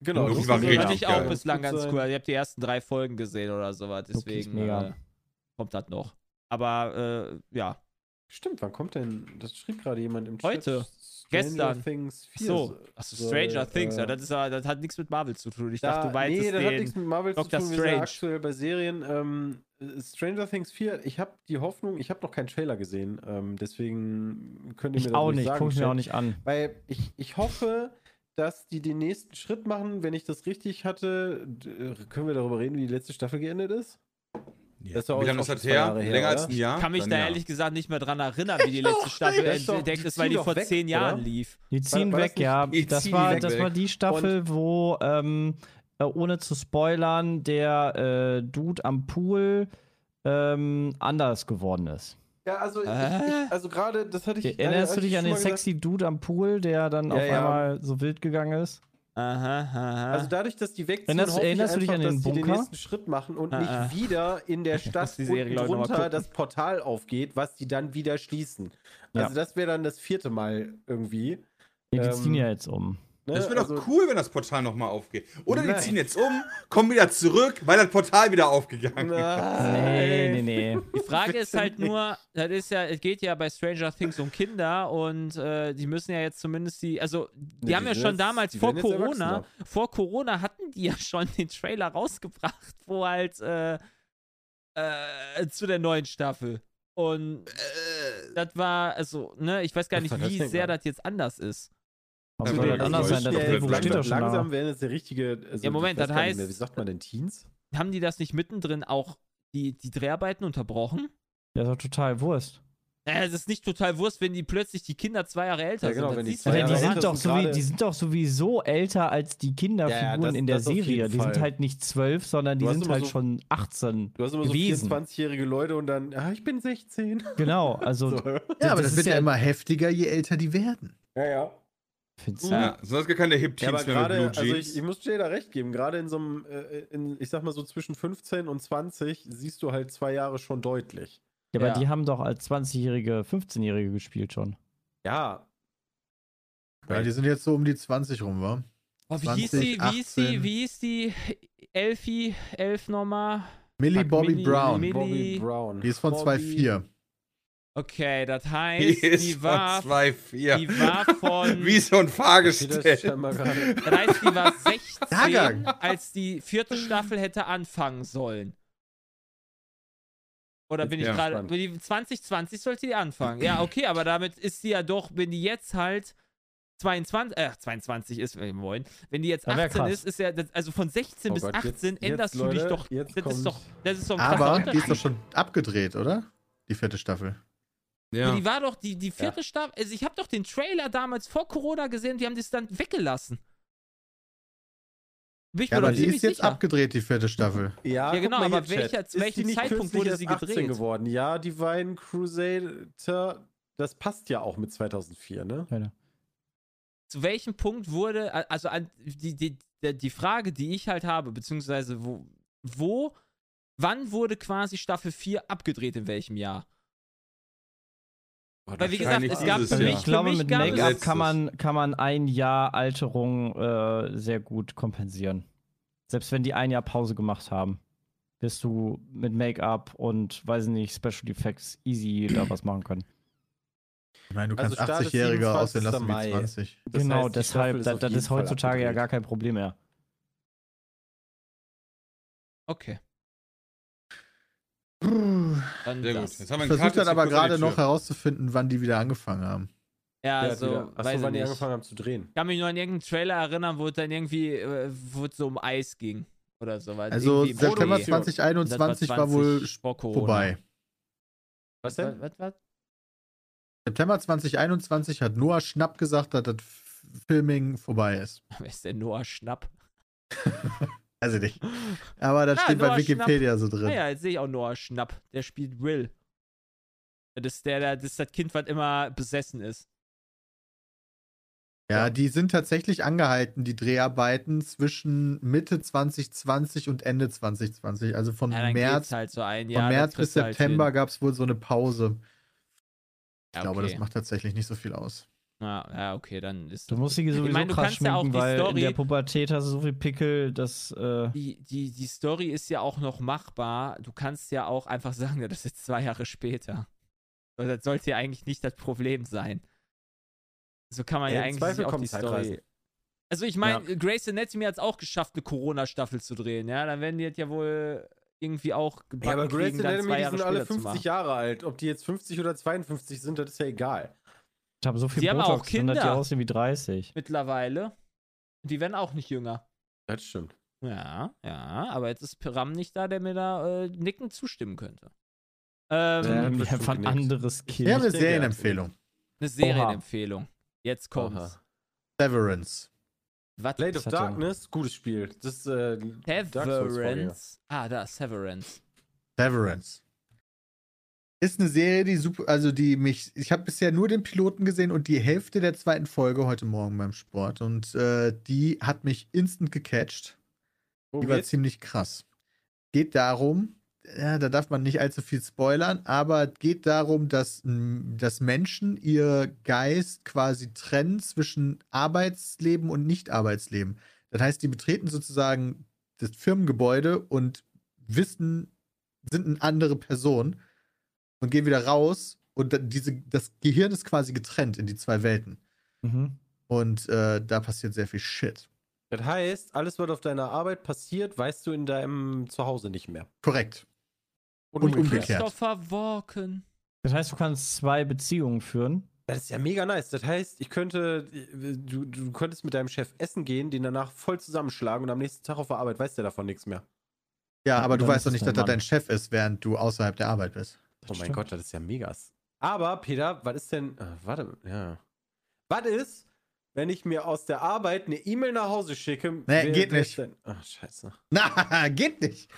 Genau, Loki war richtig Fand ich auch geil. bislang ganz cool. Ich habe die ersten drei Folgen gesehen oder sowas. Deswegen äh, kommt das noch. Aber äh, ja. Stimmt, wann kommt denn? Das schrieb gerade jemand im Chat. Heute. Stranger Gestern. Things 4 So, achso, soll, Stranger Things, äh, ja, das, ist, das hat nichts mit Marvel zu tun. Ich Da, dachte, du meinst nee, das hat nichts mit Marvel Doctor zu tun. Wir sind Strange. aktuell bei Serien. Ähm, äh, Stranger Things 4, ich habe die Hoffnung, ich habe noch keinen Trailer gesehen. Ähm, deswegen könnt ihr mir Ich das auch nicht, sagen. guck ich mir auch nicht an. Weil ich, ich hoffe, dass die den nächsten Schritt machen. Wenn ich das richtig hatte, äh, können wir darüber reden, wie die letzte Staffel geendet ist? Das ja Wie auch lange ist das zwei her? Jahre her, Länger als ein Jahr? kann mich Dann da ja. ehrlich gesagt nicht mehr dran erinnern, wie die letzte Staffel Das entdeckt ist, weil die vor weg, zehn Jahren oder? lief. Die ziehen war das weg, ja. die Das ziehen war, weg, das weg. war die Staffel, wo, ähm, äh, ohne zu spoilern, der äh, Dude am Pool ähm, anders geworden ist. Ja, also, ich, also gerade, das hatte ich. Erinnerst du ich dich an den gesagt. sexy Dude am Pool, der dann Ja, auf ja. einmal so wild gegangen ist? Aha, aha. Also dadurch, dass die wegziehen, Erinnerst- hoffe ich erinnerst du dich an den dass die den Bunker? nächsten Schritt machen und Ah, nicht ah. wieder in der Stadt die Serie, unten drunter das Portal aufgeht, was die dann wieder schließen. Also Ja. das wäre dann das vierte Mal irgendwie. Ja, die Ähm, ziehen ja jetzt um. Ne? Das wäre Also- doch cool, wenn das Portal nochmal aufgeht. Oder die Nein. ziehen jetzt um, kommen wieder zurück, weil das Portal wieder aufgegangen ist. Nee, nee, nee. Die Frage ist halt nicht. nur, das ist ja, es geht ja bei Stranger Things um Kinder und äh, die müssen ja jetzt zumindest die, also die Nee, haben die ja schon jetzt- damals die vor Corona, vor Corona hatten die ja schon den Trailer rausgebracht, wo halt äh, äh, zu der neuen Staffel. Und das war, also, ne, ich weiß gar nicht, wie sehr das jetzt anders ist. Warum Ja, soll aber das das anders sein? ja Das jetzt Drehbuch steht doch schon langsam da. werden es der richtige. Also, Ja, Moment, das heißt- mehr, wie sagt man denn Teens? Haben die das nicht mittendrin auch die, die Dreharbeiten unterbrochen? Ja, ist doch total Wurst. Naja, es ist nicht total Wurst, wenn die plötzlich die Kinder zwei Jahre älter Ja, genau, sind. wenn Das die zwei Ja, ja die, Jahre nicht sind doch die sind doch sowieso älter als die Kinderfiguren das- in der das Serie. Die sind halt nicht zwölf, sondern die sind halt so- schon 18 Du hast immer so gewesen. 24-jährige Leute und dann, ah, ich bin 16. Genau, also So. Ja, aber das, ist wird ja, ja- immer heftiger, je älter die werden. Ja, ja. Findest du? Ja, sonst gar keine Ja, Hip-Teens aber mehr gerade, mit Blue also Jeans. ich, ich muss dir da recht geben, gerade in so einem, äh, in, ich sag mal so zwischen 15 und 20 siehst du halt zwei Jahre schon deutlich. Ja, aber Ja. die haben doch als 20-Jährige, 15-Jährige gespielt schon. Ja. Ja, die sind jetzt so um die 20 rum, wa? Oh, wie hieß die, 20, wie hieß die, 18. wie hieß die Elfie, Elf nochmal? Millie Bobby Millie- Brown. Millie- Bobby Brown. Die ist von Bobby- 2.4. Okay, das Die heißt, die von war, 2,4. die war von, Wie so ein das Fahrgestell. das heißt, die war 16, Jahrgang. als die vierte Staffel hätte anfangen sollen. Oder bin ich Ja, gerade, spannend. die 2020 sollte die anfangen. Ja, okay, aber damit ist sie ja doch, wenn die jetzt halt 22, äh, 22 ist, äh, moin, wenn die jetzt Das wär 18 krass. ist, ist ja, also von 16 Oh bis Gott, 18 jetzt- jetzt, änderst du dich Leute, doch, jetzt das ist doch, das ist doch ein Aber die ist doch schon abgedreht, oder? Die vierte Staffel. Ja. Ja. Die war doch, die, die vierte Staffel, also ich habe doch den Trailer damals vor Corona gesehen, die haben das dann weggelassen. Bin ich Ja, mir aber doch die ist jetzt sicher. abgedreht, die vierte Staffel. Ja, Ja, genau, aber welcher- zu Ist welchem Zeitpunkt wurde sie 18 gedreht? geworden? Ja, Divine Crusader, das passt ja auch mit 2004, ne? Zu welchem Punkt wurde, also an, die, die, die Frage, die ich halt habe, beziehungsweise wo, wo, wann wurde quasi Staffel 4 abgedreht, in welchem Jahr? Weil wie gesagt, es gab für mich, Ich glaube, für mich mit Make-up kann man, kann man ein Jahr Alterung äh, sehr gut kompensieren. Selbst wenn die ein Jahr Pause gemacht haben, wirst du mit Make-up und, weiß ich nicht, Special Effects easy da was machen können. Ich meine, du Also kannst Start ist 80-Jährige aussehen 27. lassen wie Mai. 20. Das genau, heißt, deshalb, das, das ist heutzutage ja gar kein Problem mehr. okay. Dann Sehr gut. Jetzt haben wir Ich versuche dann aber gerade noch herauszufinden, wann die wieder angefangen haben. Ja, Ja, also, wieder. Achso, weiß ich wann die nicht. angefangen haben zu drehen. Ich kann mich nur an irgendeinen Trailer erinnern, wo es dann irgendwie, äh, wo es so um Eis ging. Oder so. weil Also im September Schnee. 2021 war, 20 wohl vor Corona. vorbei. Was Was, denn? was, was? September 2021 hat Noah Schnapp gesagt, dass das Filming vorbei ist. Wer ist denn Noah Schnapp? Also nicht. Aber das Ah, steht bei Noah Wikipedia so drin. Ah ja, jetzt sehe ich auch Noah Schnapp. Der spielt Will. Das ist der, der, das ist das Kind, was immer besessen ist. Ja, die sind tatsächlich angehalten, die Dreharbeiten zwischen Mitte 2020 und Ende 2020. Also von Ja, März, halt so ein. von Ja, das März bis halt September hin. gab es wohl so eine Pause. Ich Ja, glaube, das okay. macht tatsächlich nicht so viel aus. Ja, ja, okay, dann ist Du musst sie Ich sowieso meine, du krass kannst ja auch schminken, die weil in Story- der Pubertät hast du so viel Pickel, dass äh, die, die, die Story ist ja auch noch machbar. Du kannst ja auch einfach sagen, ja, das ist jetzt zwei Jahre später. Und das sollte ja eigentlich nicht das Problem sein. So kann man Ja, ja, eigentlich Zweifel auch kommen die. Story. Also ich meine, Grace Anatomy hat es auch geschafft, eine Corona-Staffel zu drehen, ja. Dann werden die das ja wohl irgendwie auch gebacken Ja, aber Grace kriegen, Anatomy, die sind alle später zu 50 machen. Jahre alt. Ob die jetzt 50 oder 52 sind, das ist ja egal. Ich habe so viel Sie haben auch Botox drin, dass die Kinder. aussehen wie 30. Mittlerweile. Die werden auch nicht jünger. Das stimmt. Ja, ja, aber jetzt ist Piram nicht da, der mir da äh, nickend zustimmen könnte. Ähm, Ja, Ähm, bestimmt einfach ein anderes Kind. Ich habe eine Serienempfehlung. Eine Serienempfehlung. Jetzt kommt's. Oha. Severance. Was? Blade of? Darkness, gutes Spiel. Das ist äh. Severance. Ah, da, Severance. Severance. Ist eine Serie, die super, also die mich, ich habe bisher nur den Piloten gesehen und die Hälfte der zweiten Folge heute Morgen beim Sport und äh, die hat mich instant gecatcht. Wo Die war geht's? ziemlich krass. Geht darum, ja, da darf man nicht allzu viel spoilern, aber geht darum, dass, dass Menschen ihr Geist quasi trennen zwischen Arbeitsleben und Nicht-Arbeitsleben. Das heißt, die betreten sozusagen das Firmengebäude und wissen, sind eine andere Person und gehen wieder raus und diese, das Gehirn ist quasi getrennt in die zwei Welten. Mhm. Und äh, da passiert sehr viel Shit. Das heißt, alles, was auf deiner Arbeit passiert, weißt du in deinem Zuhause nicht mehr. Korrekt. Und, Und umgekehrt. Christopher Walken. Das heißt, du kannst zwei Beziehungen führen. Das ist ja mega nice. Das heißt, ich könnte, du, du könntest mit deinem Chef essen gehen, den danach voll zusammenschlagen und am nächsten Tag auf der Arbeit weißt du davon nichts mehr. Ja, aber du weißt doch nicht, dass er dein Chef ist, während du außerhalb der Arbeit bist. Oh mein stimmt. Gott, das ist ja mega. Aber, Peter, was ist denn. ah, warte, ja. Was ist, wenn ich mir aus der Arbeit eine E-Mail nach Hause schicke? Nee, geht nicht. ach, scheiße. Na, geht nicht.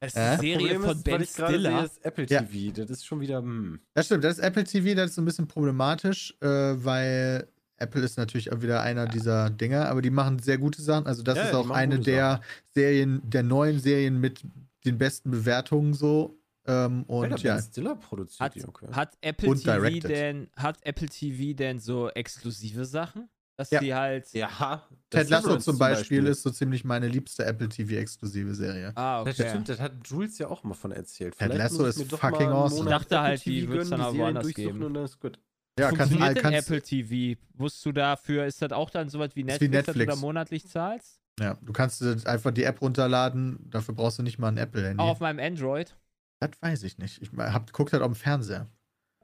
Das ist Äh? eine Serie Problem von ist, Ben gerade sehe, Stiller. ist Apple Ja. TV. Das ist schon wieder. Hm. Das stimmt, das ist Apple TV, das ist ein bisschen problematisch, äh, weil Apple ist natürlich auch wieder einer dieser Dinger, aber die machen sehr gute Sachen. Also, das Ja, ist auch eine der Serien, der neuen Serien mit den besten Bewertungen so. Ähm, und Alter, ja, Stiller produziert Hat, die, okay. hat, Apple Und TV directed. denn, hat Apple TV denn so exklusive Sachen? Dass Ja. die halt. ja. Ted Lasso zum Beispiel, ist so ziemlich meine liebste Apple TV-exklusive Serie. Ah, Das okay. stimmt, das hat Jules ja auch mal von erzählt. Ted Vielleicht Lasso ist fucking awesome. Ich dachte halt, die TV wird's dann Serien woanders durchsuchen geben. Und dann ist gut. Ja, kannst, denn kannst, Apple TV? Wusstest du dafür, ist das auch dann sowas wie Ist wie Netflix, dass du da Netflix. monatlich zahlst? ja, du kannst einfach die App runterladen, dafür brauchst du nicht mal ein Apple-Handy. Auch auf meinem Android? Das weiß ich nicht. Ich hab geguckt halt auf dem Fernseher.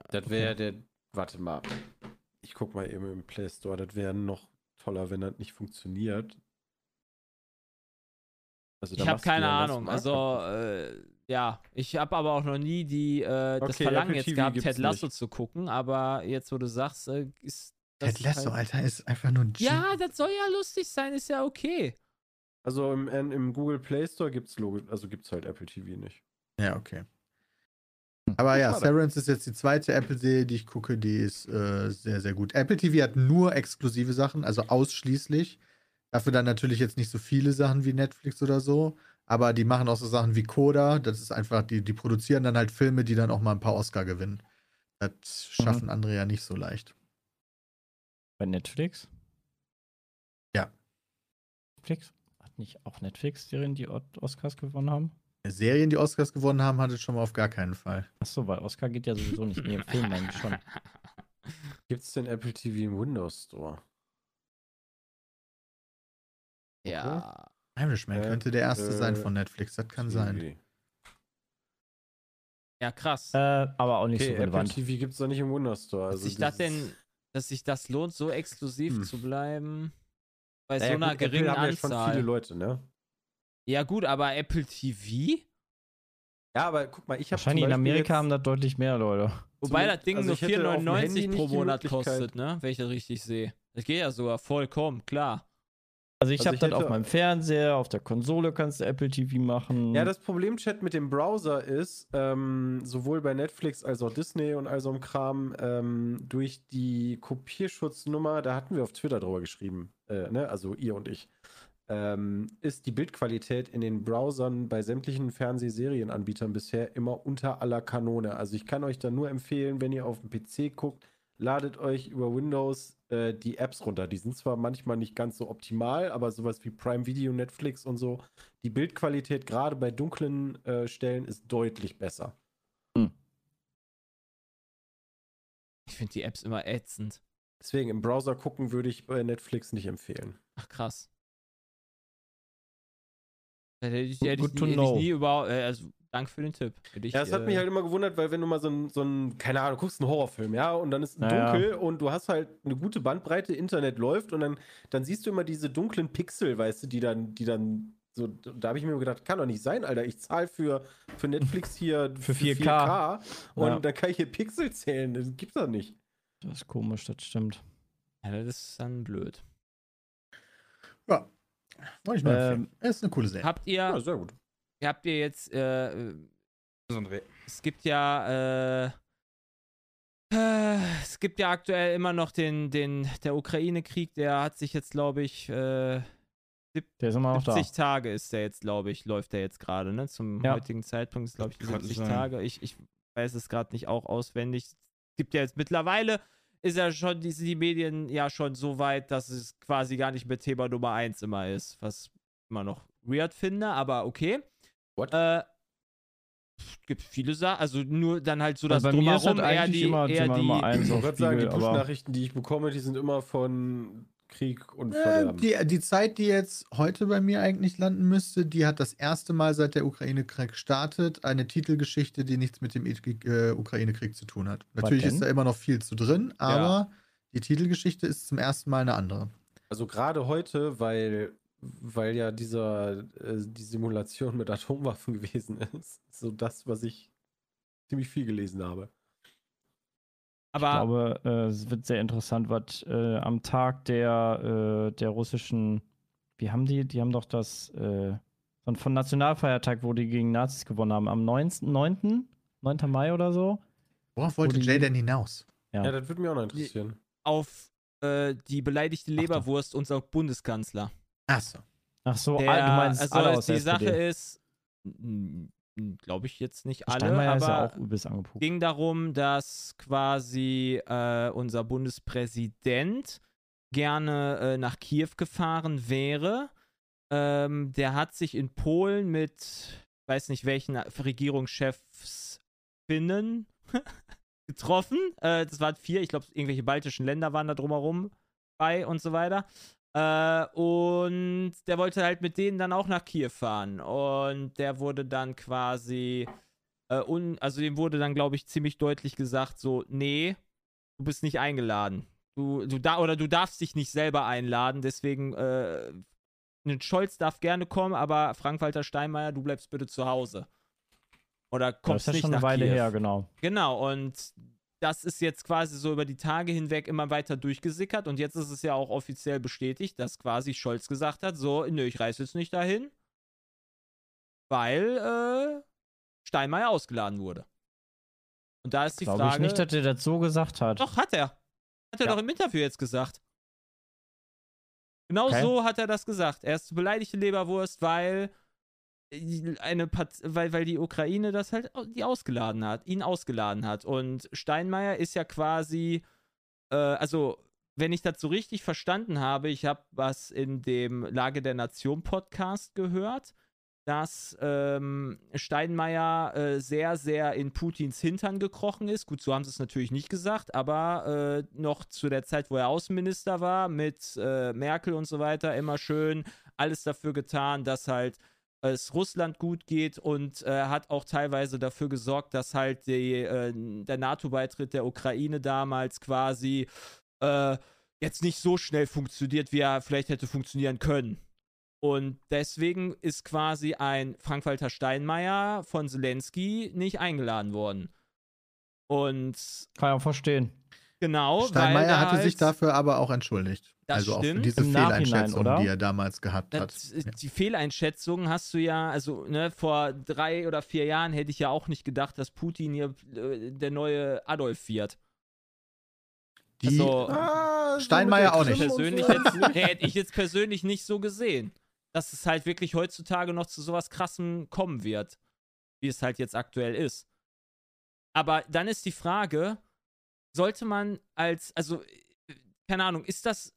Das wäre der. Warte mal. Ich guck mal eben im Play Store. Das wäre noch toller, wenn das nicht funktioniert. Also, da Ich habe keine ja Ahnung. Also, äh, ja, ich habe aber auch noch nie die, äh, das Okay, Verlangen jetzt gehabt, Ted Lasso nicht. zu gucken, aber jetzt, wo du sagst, äh, ist. das Ted Lasso, halt- Alter, ist einfach nur ein G Ja, das soll ja lustig sein, ist ja okay. Also im, im Google Play Store gibt's Logo, also gibt's halt Apple TV nicht. Ja, okay. Aber ja. Severance ist jetzt die zweite Apple-Serie, die ich gucke, die ist äh, sehr, sehr gut. Apple TV hat nur exklusive Sachen, also ausschließlich. Dafür dann natürlich jetzt nicht so viele Sachen wie Netflix oder so, aber die machen auch so Sachen wie Coda. Das ist einfach, die, die produzieren dann halt Filme, die dann auch mal ein paar Oscar gewinnen. Das schaffen andere ja nicht so leicht. Bei Netflix? Ja. Netflix? Hat nicht auch Netflix Serien, die Oscars gewonnen haben? Serien, die Oscars gewonnen haben, hatte schon mal auf gar keinen Fall. Achso, weil Oscar geht ja sowieso nicht. Nee, im Film eigentlich schon. Gibt's denn Apple TV im Windows Store? Ja. Irishman Äh, könnte der erste sein äh, von Netflix, das kann sein. TV. Ja, krass. Äh, aber auch nicht Okay, so Apple relevant. TV gibt's doch nicht im Windows Store. dass Also sich das denn, dass sich das lohnt, so exklusiv Hm. zu bleiben. Bei Naja, so einer gut, Apple geringen haben ja schon Anzahl. viele Leute, ne? Ja, gut, aber Apple TV? Ja, aber guck mal, ich habe Wahrscheinlich in Amerika haben da deutlich mehr Leute. Wobei das Ding also nur ich hätte auf dem Handy 4,99 nicht pro Monat kostet, ne? Wenn ich das richtig sehe. Das geht ja sogar vollkommen, klar. Also ich Also habe das auf meinem Fernseher, auf der Konsole kannst du Apple TV machen. Ja, das Problem, Chat, mit dem Browser ist, ähm, sowohl bei Netflix als auch Disney und all so einem Kram, ähm, durch die Kopierschutznummer, da hatten wir auf Twitter drüber geschrieben, äh, ne? also ihr und ich, ähm, ist die Bildqualität in den Browsern bei sämtlichen Fernsehserienanbietern bisher immer unter aller Kanone. Also ich kann euch da nur empfehlen, wenn ihr auf dem PC guckt, ladet euch über Windows äh, die Apps runter. Die sind zwar manchmal nicht ganz so optimal, aber sowas wie Prime Video, Netflix und so, die Bildqualität gerade bei dunklen äh, Stellen ist deutlich besser. Ich finde die Apps immer ätzend. Deswegen im Browser gucken würde ich bei Netflix nicht empfehlen. Ach, krass. Hätte ich, Good- hätte ich, to hätte ich know. nie überhaupt. Äh, also, danke für den Tipp. Ich, Ja, es hat äh, mich halt immer gewundert, weil wenn du mal so ein, so ein, keine Ahnung, guckst einen Horrorfilm, ja, und dann ist Naja. dunkel und du hast halt eine gute Bandbreite, Internet läuft und dann, dann siehst du immer diese dunklen Pixel, weißt du, die dann, die dann so, da habe ich mir gedacht, kann doch nicht sein, Alter. Ich zahle für, für Netflix hier Für 4K. und Ja. dann kann ich hier Pixel zählen. Das gibt's doch nicht. Das ist komisch, das stimmt. Ja, das ist dann blöd. Ja. Wollte ich nur. Ähm, ist eine coole Serie. Habt ihr, Ja, sehr gut. habt ihr jetzt, äh, es gibt ja, äh, äh, es gibt ja aktuell immer noch den, den, der Ukraine-Krieg, der hat sich jetzt, glaube ich, äh, Der ist immer noch da. 70 Tage ist der jetzt, glaube ich, läuft der jetzt gerade, ne? Zum Ja. heutigen Zeitpunkt ist, glaube ich, die Kann 70 sein. Tage. Ich, ich weiß es gerade nicht auch auswendig. Es gibt ja jetzt mittlerweile, ist ja schon, die, sind die Medien ja schon so weit, dass es quasi gar nicht mehr Thema Nummer 1 immer ist, was ich immer noch weird finde, aber okay. What? Äh, es gibt viele Sachen, also nur dann halt so das bei mir ist Drumherum, das eher eigentlich die, immer eher Thema die, Nummer eins Ich auf wollte gerade sagen, die Push-Nachrichten, die ich bekomme, die sind immer von Krieg und Äh, Verderben. die, die Zeit, die jetzt heute bei mir eigentlich landen müsste, die hat das erste Mal seit der Ukraine-Krieg startet eine Titelgeschichte, die nichts mit dem äh, Ukraine-Krieg zu tun hat. Natürlich denn? ist da immer noch viel zu drin, aber die Titelgeschichte ist zum ersten Mal eine andere. Also gerade heute, weil, weil ja dieser, äh, die Simulation mit Atomwaffen gewesen ist, so das, was ich ziemlich viel gelesen habe. Ich aber glaube, äh, es wird sehr interessant, was äh, am Tag der, äh, der russischen, wie haben die, die haben doch das, äh, von, von Nationalfeiertag, wo die gegen Nazis gewonnen haben, am 9. 9. 9. Mai oder so. Worauf wollte Wo die- Jay denn hinaus? Ja. Ja, das würde mich auch noch interessieren. auf äh, die beleidigte Ach, Leberwurst unser Bundeskanzler. Achso. Ach so, Der, ah, du meinst also alle die Sache ist, glaube ich jetzt nicht alle, ja aber angepuckt. ging darum, dass quasi äh, unser Bundespräsident gerne äh, nach Kiew gefahren wäre. Ähm, der hat sich in Polen mit, weiß nicht welchen Regierungschefs Finnen getroffen. Äh, das waren vier, ich glaube, irgendwelche baltischen Länder waren da drumherum bei und so weiter. Äh, und der wollte halt mit denen dann auch nach Kiew fahren. Und der wurde dann quasi, äh, un also dem wurde dann, glaube ich, ziemlich deutlich gesagt, so, nee, du bist nicht eingeladen. Du, du da oder du darfst dich nicht selber einladen, deswegen, äh, ein Scholz darf gerne kommen, aber Frank-Walter Steinmeier, du bleibst bitte zu Hause. Oder das kommst ist ja nicht schon nach eine Weile Kiew. her, genau. Genau, und das ist jetzt quasi so über die Tage hinweg immer weiter durchgesickert und jetzt ist es ja auch offiziell bestätigt, dass quasi Scholz gesagt hat, so, nö, ich reise jetzt nicht dahin, weil äh, Steinmeier ausgeladen wurde. Und da ist die Glaube Frage. ich nicht, dass er das so gesagt hat. doch, hat er. Hat er Ja. doch im Interview jetzt gesagt. Genau Okay. so hat er das gesagt. Er ist beleidigte Leberwurst, weil eine Part weil, weil die Ukraine das halt die ausgeladen hat, ihn ausgeladen hat. Und Steinmeier ist ja quasi, äh, also wenn ich das so richtig verstanden habe, ich habe was in dem Lage der Nation Podcast gehört, dass ähm, Steinmeier äh, sehr, sehr in Putins Hintern gekrochen ist. Gut, so haben sie es natürlich nicht gesagt, aber äh, noch zu der Zeit, wo er Außenminister war, mit äh, Merkel und so weiter, immer schön alles dafür getan, dass halt es Russland gut geht und äh, hat auch teilweise dafür gesorgt, dass halt die, äh, der NATO-Beitritt der Ukraine damals quasi äh, jetzt nicht so schnell funktioniert, wie er vielleicht hätte funktionieren können. Und deswegen ist quasi ein Frank-Walter Steinmeier von Zelensky nicht eingeladen worden. Und Kann ich auch verstehen. Genau, weil Steinmeier hatte halt, sich dafür aber auch entschuldigt. Das also auch stimmt. diese Im Fehleinschätzung, oder? die er damals gehabt hat. Das, Ja. Die Fehleinschätzung hast du ja, also ne, vor drei oder vier Jahren hätte ich ja auch nicht gedacht, dass Putin hier äh, der neue Adolf wird. Die, also, Ah, Steinmeier auch nicht. persönlich jetzt, hätte ich jetzt persönlich nicht so gesehen. Dass es halt wirklich heutzutage noch zu sowas krassem kommen wird, wie es halt jetzt aktuell ist. Aber dann ist die Frage, sollte man als, also, äh, keine Ahnung, ist das,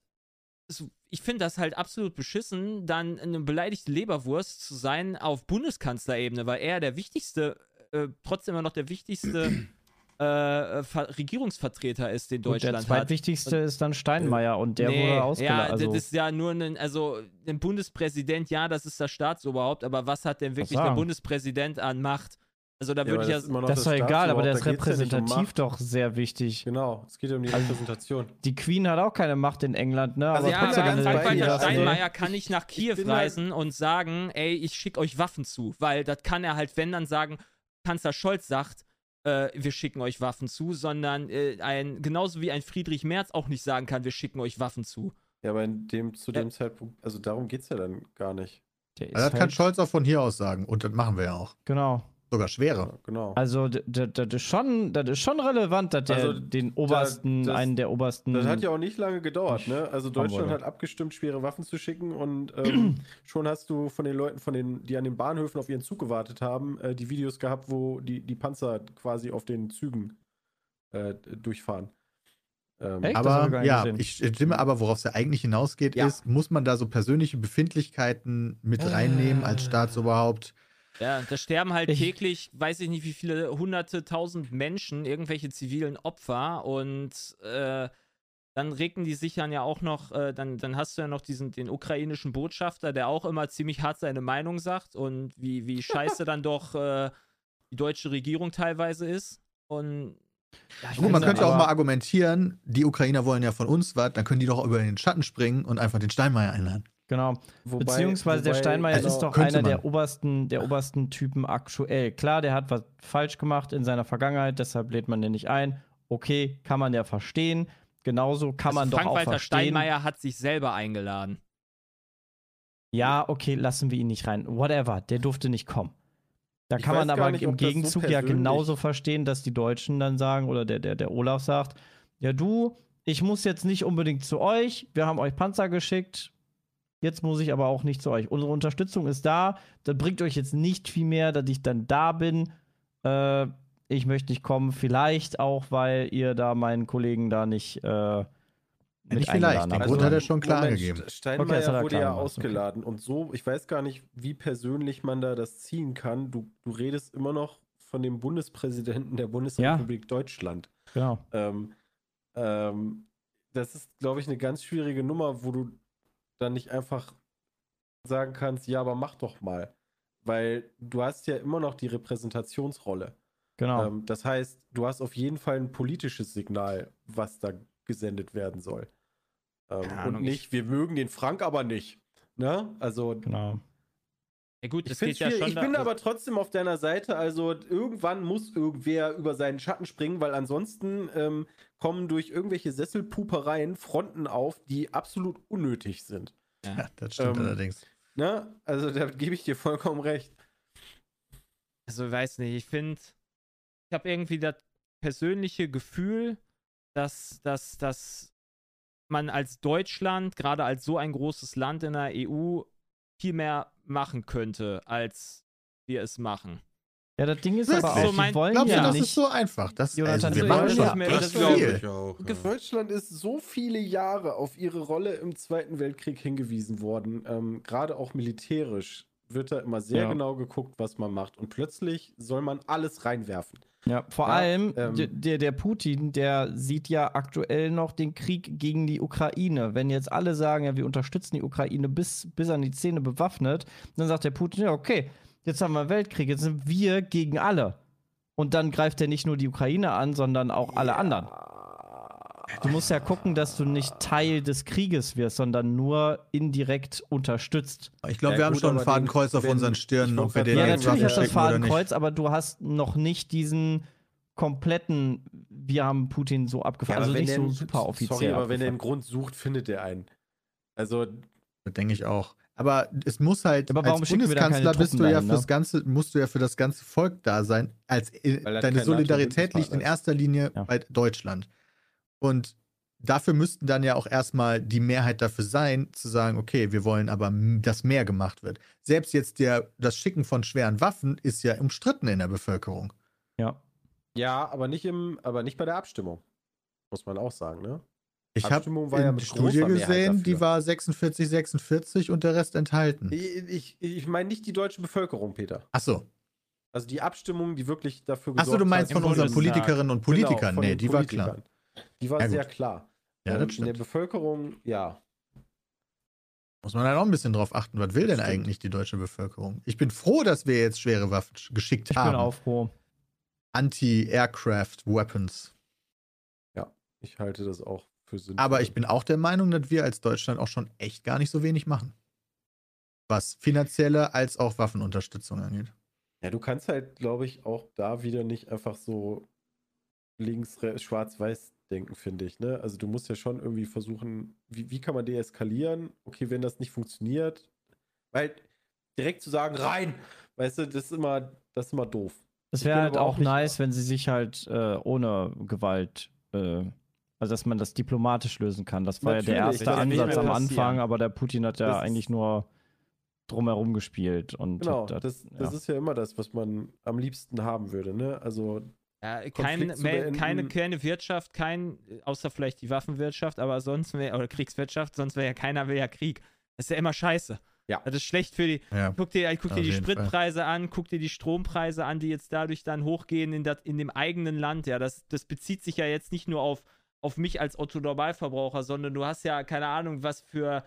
ich finde das halt absolut beschissen, dann eine beleidigte Leberwurst zu sein auf Bundeskanzlerebene, weil er der wichtigste, äh, trotzdem immer noch der wichtigste äh, Ver Regierungsvertreter ist, den der Deutschland hat. zweitwichtigste ist dann Steinmeier und der Nee, wurde ausgeladen. Ja, also, das ist ja nur ein, also ein Bundespräsident, ja, das ist das Staatsoberhaupt, aber was hat denn wirklich der. Bundespräsident an Macht? Also da würde ich ja. das ist doch egal, aber der ist ja um repräsentativ Macht. doch sehr wichtig. Genau, es geht ja um die Also- Repräsentation. Die Queen hat auch keine Macht in England, ne? Also aber ja, Ja, trotzdem aber bei also- Steinmeier kann nicht nach Kiew bin halt- reisen und sagen, ey, ich schicke euch Waffen zu, weil das kann er halt, wenn dann sagen, Kanzler Scholz sagt, äh, wir schicken euch Waffen zu, sondern äh, ein, genauso wie ein Friedrich Merz auch nicht sagen kann, wir schicken euch Waffen zu. Ja, aber in dem, zu dem Zeitpunkt, also darum geht es ja dann gar nicht. Der ist Also das kann halt- Scholz auch von hier aus sagen. Und das machen wir ja auch. Genau. Sogar schwerer. Ja, genau. Also, das ist schon, das ist schon relevant, dass der Also, den obersten, das- einen der obersten. Das hat ja auch nicht lange gedauert, ne? Also Deutschland hat abgestimmt, schwere Waffen zu schicken und ähm, schon hast du von den Leuten, von den, die an den Bahnhöfen auf ihren Zug gewartet haben, äh, die Videos gehabt, wo die, die Panzer quasi auf den Zügen äh, durchfahren. Ähm, Echt? Aber ja, gesehen. ich stimme aber, worauf es ja eigentlich hinausgeht, Ja. ist, muss man da so persönliche Befindlichkeiten mit reinnehmen als Staatsoberhaupt? Ja, da sterben halt Ich- täglich, weiß ich nicht, wie viele hunderte, tausend Menschen, irgendwelche zivilen Opfer und äh, dann regen die sich dann ja auch noch, äh, dann, dann hast du ja noch diesen, den ukrainischen Botschafter, der auch immer ziemlich hart seine Meinung sagt und wie, wie scheiße dann doch äh, die deutsche Regierung teilweise ist. Und ja, Gut, man könnte ja auch mal argumentieren, die Ukrainer wollen ja von uns was, dann können die doch über den Schatten springen und einfach den Steinmeier einladen. Genau. wobei- Beziehungsweise der wobei- Steinmeier also ist doch einer der man. obersten, der obersten Typen aktuell. Klar, der hat was falsch gemacht in seiner Vergangenheit, deshalb lädt man den nicht ein. Okay, kann man ja verstehen. Genauso kann man also doch auch Frank-Walter verstehen. Steinmeier hat sich selber eingeladen. Ja, okay, lassen wir ihn nicht rein. Whatever, der durfte nicht kommen. Da Ich kann man aber nicht, im das so Gegenzug ja genauso verstehen, dass die Deutschen dann sagen, oder der, der, der Olaf sagt, ja du, ich muss jetzt nicht unbedingt zu euch, wir haben euch Panzer geschickt, jetzt muss ich aber auch nicht zu euch. Unsere Unterstützung ist da, das bringt euch jetzt nicht viel mehr, dass ich dann da bin. Äh, ich möchte nicht kommen, vielleicht auch, weil ihr da meinen Kollegen da nicht äh, mit Nicht vielleicht, den habt. Grund hat er schon klar Moment, gegeben. St- Steinmeier Okay, wurde klar ja okay. ausgeladen und so, ich weiß gar nicht, wie persönlich man da das ziehen kann. Du, du redest immer noch von dem Bundespräsidenten der Bundesrepublik Deutschland. Genau. Ähm, ähm, das ist, glaube ich, eine ganz schwierige Nummer, wo du dann nicht einfach sagen kannst, ja, aber mach doch mal. Weil du hast ja immer noch die Repräsentationsrolle. Genau. Ähm, das heißt, du hast auf jeden Fall ein politisches Signal, was da gesendet werden soll. Ähm, und nicht, wir mögen den Frank aber nicht. Ne? Also, genau. Ja gut, ich, geht ja schon ich bin aber trotzdem auf deiner Seite. Also, irgendwann muss irgendwer über seinen Schatten springen, weil ansonsten ähm, kommen durch irgendwelche Sesselpupereien Fronten auf, die absolut unnötig sind. Ja, das stimmt Ähm, allerdings. Ne? Also, da gebe ich dir vollkommen recht. Also, ich weiß nicht, ich finde, ich habe irgendwie das persönliche Gefühl, dass, dass, dass man als Deutschland, gerade als so ein großes Land in der EU, viel mehr machen könnte, als wir es machen. Ja, das Ding ist Wirklich? aber auch, So mein- wollen Glaubst ja du, das nicht. ist so einfach? Das, Jonathan, also, wir so machen das schon echt das viel. ich auch. Ja. Deutschland ist so viele Jahre auf ihre Rolle im Zweiten Weltkrieg hingewiesen worden. Ähm, Gerade auch militärisch wird da immer sehr Ja. genau geguckt, was man macht. Und plötzlich soll man alles reinwerfen. Ja, vor Ja, allem, ähm, der, der, Putin, der sieht ja aktuell noch den Krieg gegen die Ukraine. Wenn jetzt alle sagen, ja, wir unterstützen die Ukraine bis, bis an die Zähne bewaffnet, dann sagt der Putin, ja, okay, jetzt haben wir einen Weltkrieg, jetzt sind wir gegen alle. Und dann greift er nicht nur die Ukraine an, sondern auch alle anderen. Du musst ja gucken, dass du nicht Teil des Krieges wirst, sondern nur indirekt unterstützt. Ich glaube, Ja, wir haben gut, schon den- Fadenkreuz auf unseren Stirnen, ob wir den Ja, natürlich hast du das. Fadenkreuz, aber du hast noch nicht diesen kompletten, wir haben Putin so abgefahren. aber also wenn nicht so einen- super offiziell. Sorry, aber wenn er einen abgefahren. Grund sucht, findet er einen. Also, denke ich auch. Aber es muss halt, Aber warum als Bundeskanzler bist du ja dahin, ne? fürs ganze, musst du ja für das ganze Volk da sein. Als, deine Solidarität liegt in erster Linie Ja. bei Deutschland. Und dafür müssten dann ja auch erstmal die Mehrheit dafür sein, zu sagen, okay, wir wollen aber, dass mehr gemacht wird. Selbst jetzt der, das Schicken von schweren Waffen ist ja umstritten in der Bevölkerung. ja. ja, aber nicht im, aber nicht bei der Abstimmung. Muss man auch sagen, ne? Ich habe ja die Studie gesehen, die war 46, 46 und der Rest enthalten. Ich, ich, ich meine nicht die deutsche Bevölkerung, Peter. Achso. Also die Abstimmung, die wirklich dafür Achso, du meinst von unseren. Politikerinnen und Genau, Politikern. von nee, die war klar. Die war Ja, sehr klar. Ja, Ähm, das in der. Bevölkerung, ja. Muss man dann auch ein bisschen drauf achten, was will denn Stimmt. eigentlich die deutsche Bevölkerung? Ich bin froh, dass wir jetzt schwere Waffen sch- geschickt Ich haben. bin auch froh. Anti-Aircraft Weapons. Ich halte das auch für sinnvoll. Aber ich bin auch der Meinung, dass wir als Deutschland auch schon echt gar nicht so wenig machen. Was finanzielle als auch Waffenunterstützung angeht. Ja, du kannst halt, glaube ich, auch da wieder nicht einfach so links, schwarz-weiß denken, finde ich. Ne? Also du musst ja schon irgendwie versuchen, wie, wie kann man deeskalieren? Okay, wenn das nicht funktioniert, weil direkt zu sagen, rein, weißt du, das ist immer, das ist immer doof. Es wäre halt auch auch nice, wenn sie sich halt äh, ohne Gewalt, äh, also dass man das diplomatisch lösen kann. Das war ja der erste das Ansatz am. Anfang, aber der Putin hat ja Das eigentlich nur drumherum gespielt. Und Genau, hat, das, das ja. ist ja immer das, was man am liebsten haben würde. Ne? Also Ja, kein, mehr, keine, keine Wirtschaft, kein, außer vielleicht die Waffenwirtschaft, aber sonst wäre, oder Kriegswirtschaft, sonst wäre ja keiner will ja Krieg. Das ist ja immer scheiße. Ja. Das ist schlecht für die, Ja. guck dir, guck dir die jeden Fall. Spritpreise an, guck dir die Strompreise an, die jetzt dadurch dann hochgehen in, dat, in dem eigenen Land. Ja, das, das bezieht sich ja jetzt nicht nur auf, auf mich als Otto Normalverbraucher, sondern du hast ja keine Ahnung, was für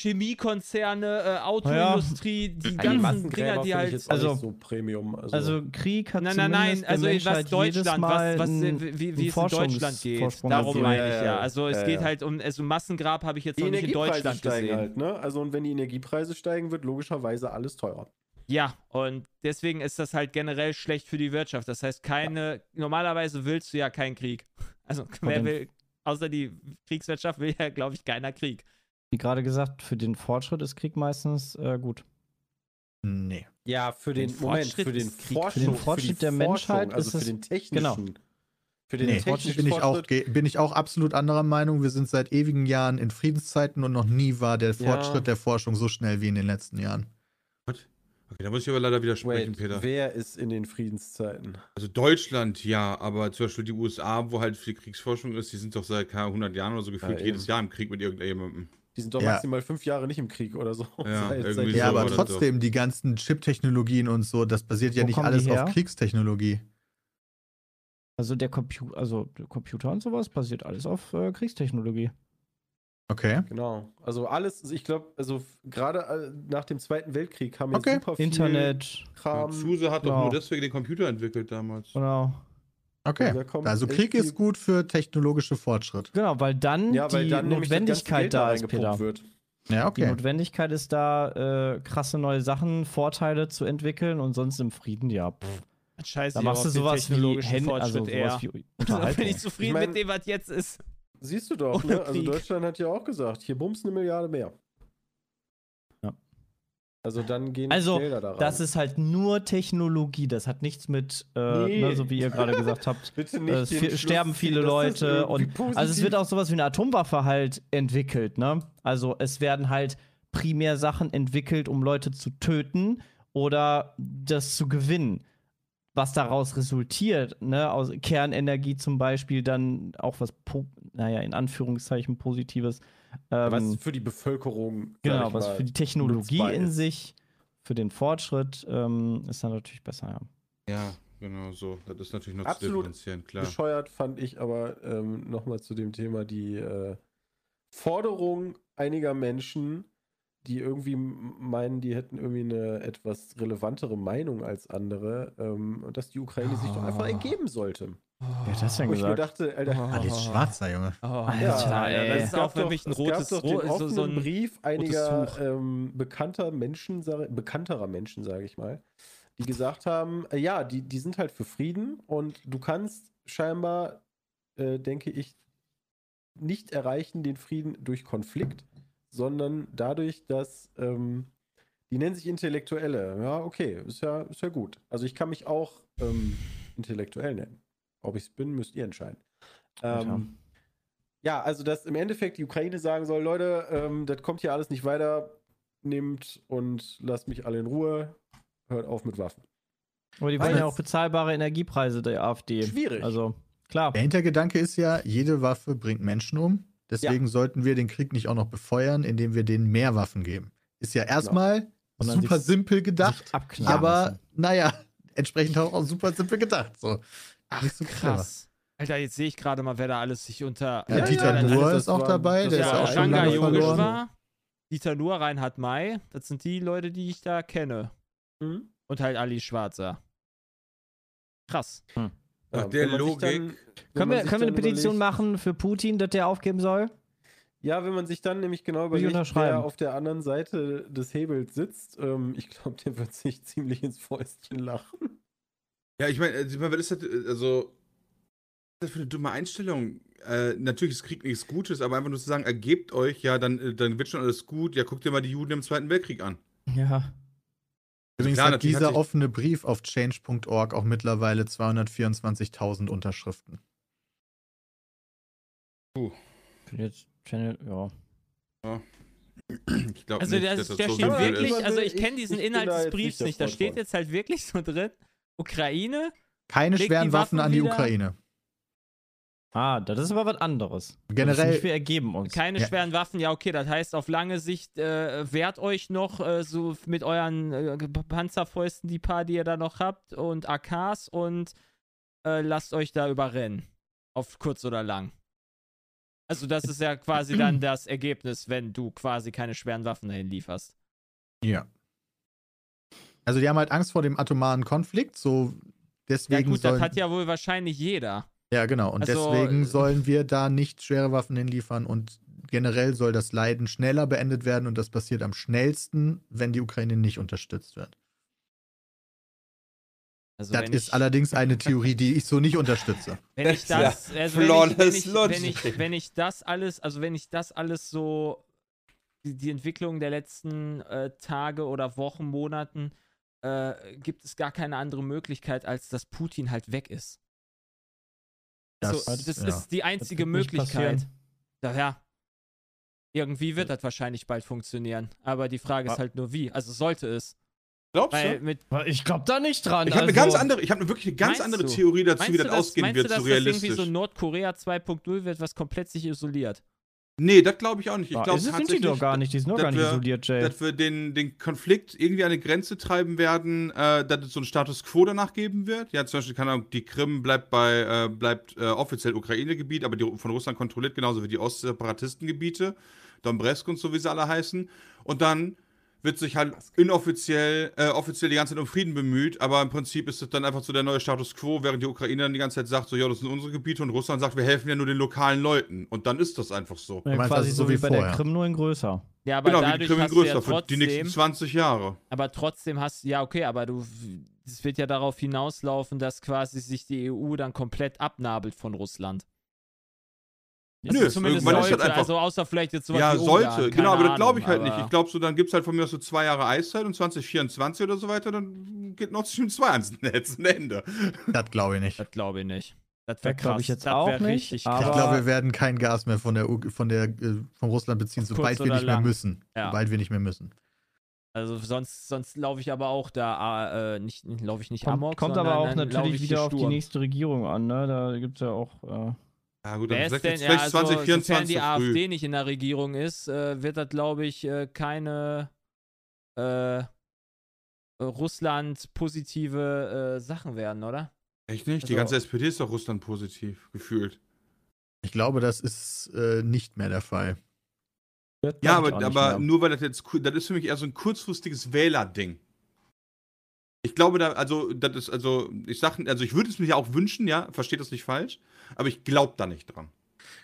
Chemiekonzerne, äh, Autoindustrie, die die ganzen Dinger, die halt. jetzt also- so Premium. Also, Also Krieg hat Nein, nein, nein, also was Deutschland, Mal was, was, wie, wie, es in Deutschland geht. Forschungsvorsprung Darum gegeben. meine ich Ja, ja. ja, Also es ja, geht ja. halt um, also Massengrab habe ich jetzt die noch nicht in Deutschland steigen gesehen. halt, ne? Also und wenn die Energiepreise steigen, wird logischerweise alles teurer. Ja, und deswegen ist das halt generell schlecht für die Wirtschaft. Das heißt, keine, normalerweise willst du ja keinen Krieg. Also wer will, außer die Kriegswirtschaft will ja, glaube ich, keiner Krieg. Wie gerade gesagt, für den Fortschritt ist Krieg meistens äh, gut. Nee. Ja, für den, Den Moment, Fortschritt für den. Forschung, Für den Fortschritt für die der Menschheit also ist für es- den technischen. genau. Für den Nee, technischen bin ich, auch, bin ich auch absolut anderer Meinung. Wir sind seit ewigen Jahren in Friedenszeiten und noch nie war der Ja. Fortschritt der Forschung so schnell wie in den letzten Jahren. Okay, da muss ich aber leider widersprechen, Wait, Peter. wer ist in den Friedenszeiten? Also Deutschland, ja, aber zum Beispiel die USA, wo halt viel Kriegsforschung ist, die sind doch seit keine 100 Jahren oder so gefühlt Ja, jedes. Jahr im Krieg mit irgendjemandem. Die sind doch Ja. maximal fünf Jahre nicht im Krieg oder so. Ja, irgendwie seitdem- Ja, so aber trotzdem, die ganzen Chip-Technologien und so, das basiert ja Wo nicht alles auf Kriegstechnologie. Also der, Compu also der Computer und sowas basiert alles auf äh, Kriegstechnologie. Okay. Genau. Also alles, ich glaube, also gerade äh, nach dem Zweiten Weltkrieg haben Okay. jetzt super viel Internet, Kram. Suse hat doch genau. nur deswegen den Computer entwickelt damals. genau. Okay. Also echt Krieg ist gut für technologische Fortschritt. Genau, weil dann Ja, weil die dann Notwendigkeit da ist, Peter. wird. Ja, Die okay. Notwendigkeit ist da, äh, krasse neue Sachen, Vorteile zu entwickeln und sonst im Frieden, ja. Pff. Scheiße, Da machst du sowas wie Hände, also sowas wie Da bin ich zufrieden Ich mein- mit dem, was jetzt ist. Siehst du doch, ne? Also. Deutschland hat ja auch gesagt, hier bums eine Milliarde mehr. Also dann gehen Also, Gelder da rein. Das ist halt nur Technologie, das hat nichts mit, äh, Nee. ne, so wie ihr gerade gesagt habt. Bitte nicht es Schluss sterben viele Leute und positiv- also es wird auch sowas wie eine Atomwaffe halt entwickelt, ne? Also es werden halt primär Sachen entwickelt, um Leute zu töten oder das zu gewinnen. Was daraus resultiert, ne, aus Kernenergie zum Beispiel, dann auch was, po naja, in Anführungszeichen Positives. Ähm, was für die Bevölkerung. genau, was mal, für die Technologie in ist. sich, für den Fortschritt ähm, ist dann natürlich besser, ja. Ja, genau so. Das ist natürlich noch Absolut zu differenzieren, klar. Bescheuert fand ich aber ähm, nochmal zu dem Thema die äh, Forderung einiger Menschen, die irgendwie meinen, die hätten irgendwie eine etwas relevantere Meinung als andere, ähm, dass die Ukraine sich doch einfach Ah. ergeben sollte. Wer hat das denn Wo ich mir gesagt? dachte, Alter, Ah, die ist schwarzer, Junge. Oh, Alter, Alter, ey. das ist auch für doch- mich ein es rotes, doch den so, so ein Brief einiger ähm, bekannter Menschen, bekannterer Menschen, sage ich mal, die gesagt haben, äh, ja, die, die sind halt für Frieden und du kannst scheinbar, äh, denke ich, nicht erreichen den Frieden durch Konflikt, sondern dadurch, dass ähm, die nennen sich Intellektuelle. Ja, okay, ist ja, ist ja gut. Also ich kann mich auch ähm, intellektuell nennen. Ob ich es bin, müsst ihr entscheiden. Ähm, ja, also dass im Endeffekt die Ukraine sagen soll, Leute, ähm, das kommt hier alles nicht weiter, nehmt und lasst mich alle in Ruhe, hört auf mit Waffen. Aber die wollen ja auch bezahlbare Energiepreise der AfD. Schwierig. Also, klar. Der Hintergedanke ist ja, jede Waffe bringt Menschen um. Deswegen sollten wir den Krieg nicht auch noch befeuern, indem wir denen mehr Waffen geben. Ist ja erstmal Und dann super sich- simpel gedacht, aber naja, entsprechend auch, auch super simpel gedacht. So. Ach, Nicht so krass. Alter, jetzt sehe ich gerade mal, wer da alles sich unter. Ja, Ja, Dieter ja, Nuhr ist auch dabei, das der ist auch schon lange verloren. war. Dieter Nuhr, Reinhard May. Das sind die Leute, die ich da kenne. Hm? Und halt Ali Schwarzer. Krass. Nach Ja, der Logik- dann- Können wir, können wir eine Petition überlegt- machen für Putin, dass der aufgeben soll? Ja, wenn man sich dann nämlich genau überlegt, wer auf der anderen Seite des Hebels sitzt, ähm, ich glaube, der wird sich ziemlich ins Fäustchen lachen. Ja, ich meine, mein, was ist das, äh, also, was ist das für eine dumme Einstellung? Äh, natürlich ist Krieg nichts Gutes, aber einfach nur zu sagen, ergebt euch, ja, dann, äh, dann wird schon alles gut. Ja, guckt dir mal die Juden im Zweiten Weltkrieg an. Ja. Übrigens Klar, hat dieser hat offene Brief auf change.org auch mittlerweile 224.000 Unterschriften. Jetzt Channel, ja. Ich glaube Also, nicht, der, dass das der so steht wirklich, ist. also ich kenne diesen Inhalt des Briefs nicht nicht. Da steht jetzt halt wirklich so drin: Ukraine. Keine schweren Waffen Waffen an die wieder- Ukraine. Ah, das ist aber was anderes. Generell, nicht, wir ergeben uns. Keine Ja. schweren Waffen, ja, okay, das heißt, auf lange Sicht äh, wehrt euch noch äh, so mit euren äh, Panzerfäusten, die paar, die ihr da noch habt, und AKs und äh, lasst euch da überrennen. Auf kurz oder lang. Also, das ist ja quasi dann das Ergebnis, wenn du quasi keine schweren Waffen dahin lieferst. ja. Also die haben halt Angst vor dem atomaren Konflikt, so Ja, deswegen gut, das sollen, hat ja wohl wahrscheinlich jeder. ja genau und also, deswegen sollen wir da nicht schwere Waffen hinliefern und generell soll das Leiden schneller beendet werden und das passiert am schnellsten, wenn die Ukraine nicht unterstützt wird. Also, das ist ich, allerdings eine Theorie, die ich so nicht unterstütze. wenn ich Das das, ist ja also wenn ich, wenn, flawless ich, wenn, logic. ich, wenn ich das alles, also wenn ich das alles so, die, die Entwicklung der letzten äh, Tage oder Wochen, Monaten, äh, gibt es gar keine andere Möglichkeit, als dass Putin halt weg ist. Das- so, das ja. ist die Das einzige Möglichkeit. Daher. Irgendwie wird das wahrscheinlich bald funktionieren. Aber die Frage ist halt nur wie. Also sollte es. Glaubst Weil du? mit Ich glaube da nicht dran. Ich habe eine also- ganz andere, ich habe wirklich eine ganz andere du? Theorie dazu, Meinst wie das dass, ausgehen meinst wird, du, dass so das irgendwie realistisch. so Nordkorea 2.0 wird, was komplett sich isoliert? Nee, das glaube ich auch nicht. Ich Ah, glaube sind die doch gar nicht, die sind doch dass gar nicht wir- isoliert, Jay. dass wir den, den Konflikt irgendwie an eine Grenze treiben werden, äh, dass es so einen Status quo danach geben wird. Ja, zum Beispiel, keine Ahnung, die Krim bleibt bei, äh, bleibt äh, offiziell Ukraine-Gebiet, aber die von Russland kontrolliert, genauso wie die Ostseparatistengebiete, Donbresk und so, wie sie alle heißen. Und dann wird sich halt inoffiziell, äh, offiziell die ganze Zeit um Frieden bemüht, aber im Prinzip ist es dann einfach so der neue Status quo, während die Ukraine dann die ganze Zeit sagt, so, ja, das sind unsere Gebiete und Russland sagt, wir helfen ja nur den lokalen Leuten. Und dann ist das einfach so. Ja, quasi ist so wie wie bei der vorher? Krim, nur in größer. Ja, aber Genau, wie die dadurch Krim hast du ja größer für die nächsten trotzdem, 20 Jahre. aber trotzdem hast ja okay, aber du, es wird ja darauf hinauslaufen, dass quasi sich die EU dann komplett abnabelt von Russland. Nö, Also zumindest irgendwann ist sollte, einfach- also außer vielleicht jetzt sowas Ja, wie sollte. Ungarn, genau, aber das glaube ich halt nicht. Ich glaube, so, dann gibt es halt von mir aus so zwei Jahre Eiszeit und 2024 oder so weiter, dann geht Nord Stream 2 ans Netz. Ein Ende. Das glaube ich nicht. Das glaube ich nicht. Das wäre Das glaub krass. ich jetzt das auch nicht, Ich glaube, wir werden kein Gas mehr von der, von der äh, von Russland beziehen, sobald wir nicht mehr lang. müssen. Ja. Sobald wir nicht mehr müssen. Also sonst, sonst laufe ich aber auch da, äh, nicht, laufe ich nicht Kommt, amok, kommt aber auch natürlich ich wieder auf die nächste Regierung an, ne? Da gibt es ja auch. Äh, Ja, gut, Wer dann ist vielleicht, denn, vielleicht ja, also, sofern 2024 die AfD früh. nicht in der Regierung ist, äh, wird das, glaube ich, äh, keine äh, Russland-positive äh, Sachen werden, oder? Echt nicht? Die Also- ganze SPD ist doch Russland positiv, gefühlt. Ich glaube, das ist äh, nicht mehr der Fall. das Ja, aber, aber nur weil das jetzt, das ist für mich eher so ein kurzfristiges Wählerding. Ich glaube da, also, das ist, also, ich sag, also ich würde es mir ja auch wünschen, ja, versteht das nicht falsch, aber ich glaube da nicht dran.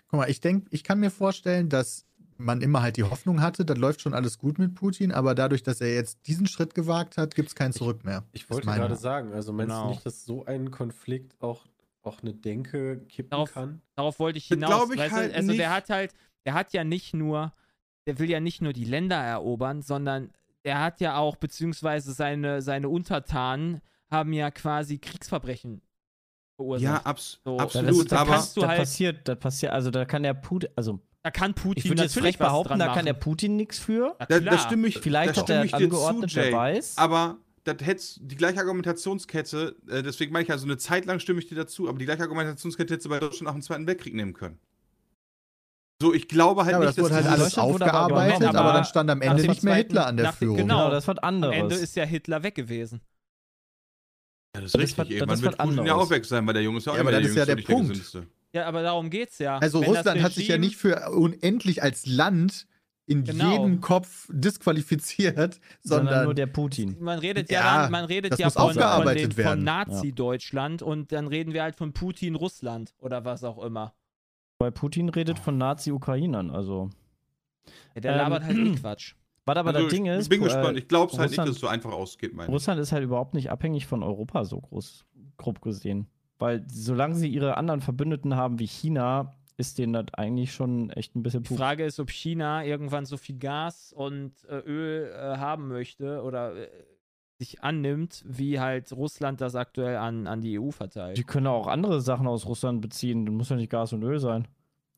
Guck mal, ich denke, ich kann mir vorstellen, dass man immer halt die Hoffnung hatte, dann läuft schon alles gut mit Putin, aber dadurch, dass er jetzt diesen Schritt gewagt hat, gibt es kein Zurück mehr. Ich Ist wollte gerade sagen, also meinst Genau. du nicht, dass so ein Konflikt auch, auch eine Denke kippen Darauf- kann? Darauf wollte ich Das hinaus. ich weißt du? halt also der nicht. hat halt, der hat ja nicht nur, der will ja nicht nur die Länder erobern, sondern der hat ja auch, beziehungsweise seine, seine Untertanen haben ja quasi Kriegsverbrechen verursacht. Ja, abs So, Ja, das, absolut. da aber kannst du da halt- passiert, da passiert, also da kann der Putin, also da kann Putin ich würde jetzt frech behaupten, da machen. kann der Putin nichts für. Da, da stimme ich, Vielleicht da hat stimme er ich dir angeordnet, zu, wer Jay. weiß. Aber das hätte die gleiche Argumentationskette, äh, deswegen meine ich also eine Zeit lang stimme ich dir dazu, aber die gleiche Argumentationskette hättest du bei Deutschland auch im Zweiten Weltkrieg nehmen können. So, ich glaube halt Ja, aber nicht, das wurde halt alles aufgearbeitet, aber, aber dann stand am Ende nicht mehr Hitler an der Führung. genau. Genau, das wird Am anderes. Ende ist ja Hitler weg gewesen. Ja, das ist Das richtig. wird- Irgendwann das wird wird Putin ja anderes. auch weg sein, weil der Junge ist ja auch Ja, aber das ist ja der der Punkt. Gesündeste. Ja, aber darum geht's ja. Also Wenn das Russland hat sich ja nicht für unendlich als Land in Genau. jedem Kopf disqualifiziert, sondern sondern nur der Putin. Man redet ja, Ja, dann, man redet das ja von, von, den, von. Nazi-Deutschland und dann reden wir halt von Putin-Russland oder was auch immer. Weil Putin redet von Nazi-Ukrainern, also. Ja, der Ähm, labert halt eh Quatsch. Was aber Also das Ding ich ist, bin äh, gespannt. Ich glaube es halt nicht, dass es so einfach ausgeht, meine ich. Russland ist halt überhaupt nicht abhängig von Europa so groß, grob gesehen. Weil solange sie ihre anderen Verbündeten haben wie China, ist denen das eigentlich schon echt ein bisschen Die Puh. Frage ist, ob China irgendwann so viel Gas und äh, Öl äh, haben möchte oder äh, sich annimmt, wie halt Russland das aktuell an, an die EU verteilt. Die können auch andere Sachen aus Russland beziehen. Das muss ja nicht Gas und Öl sein.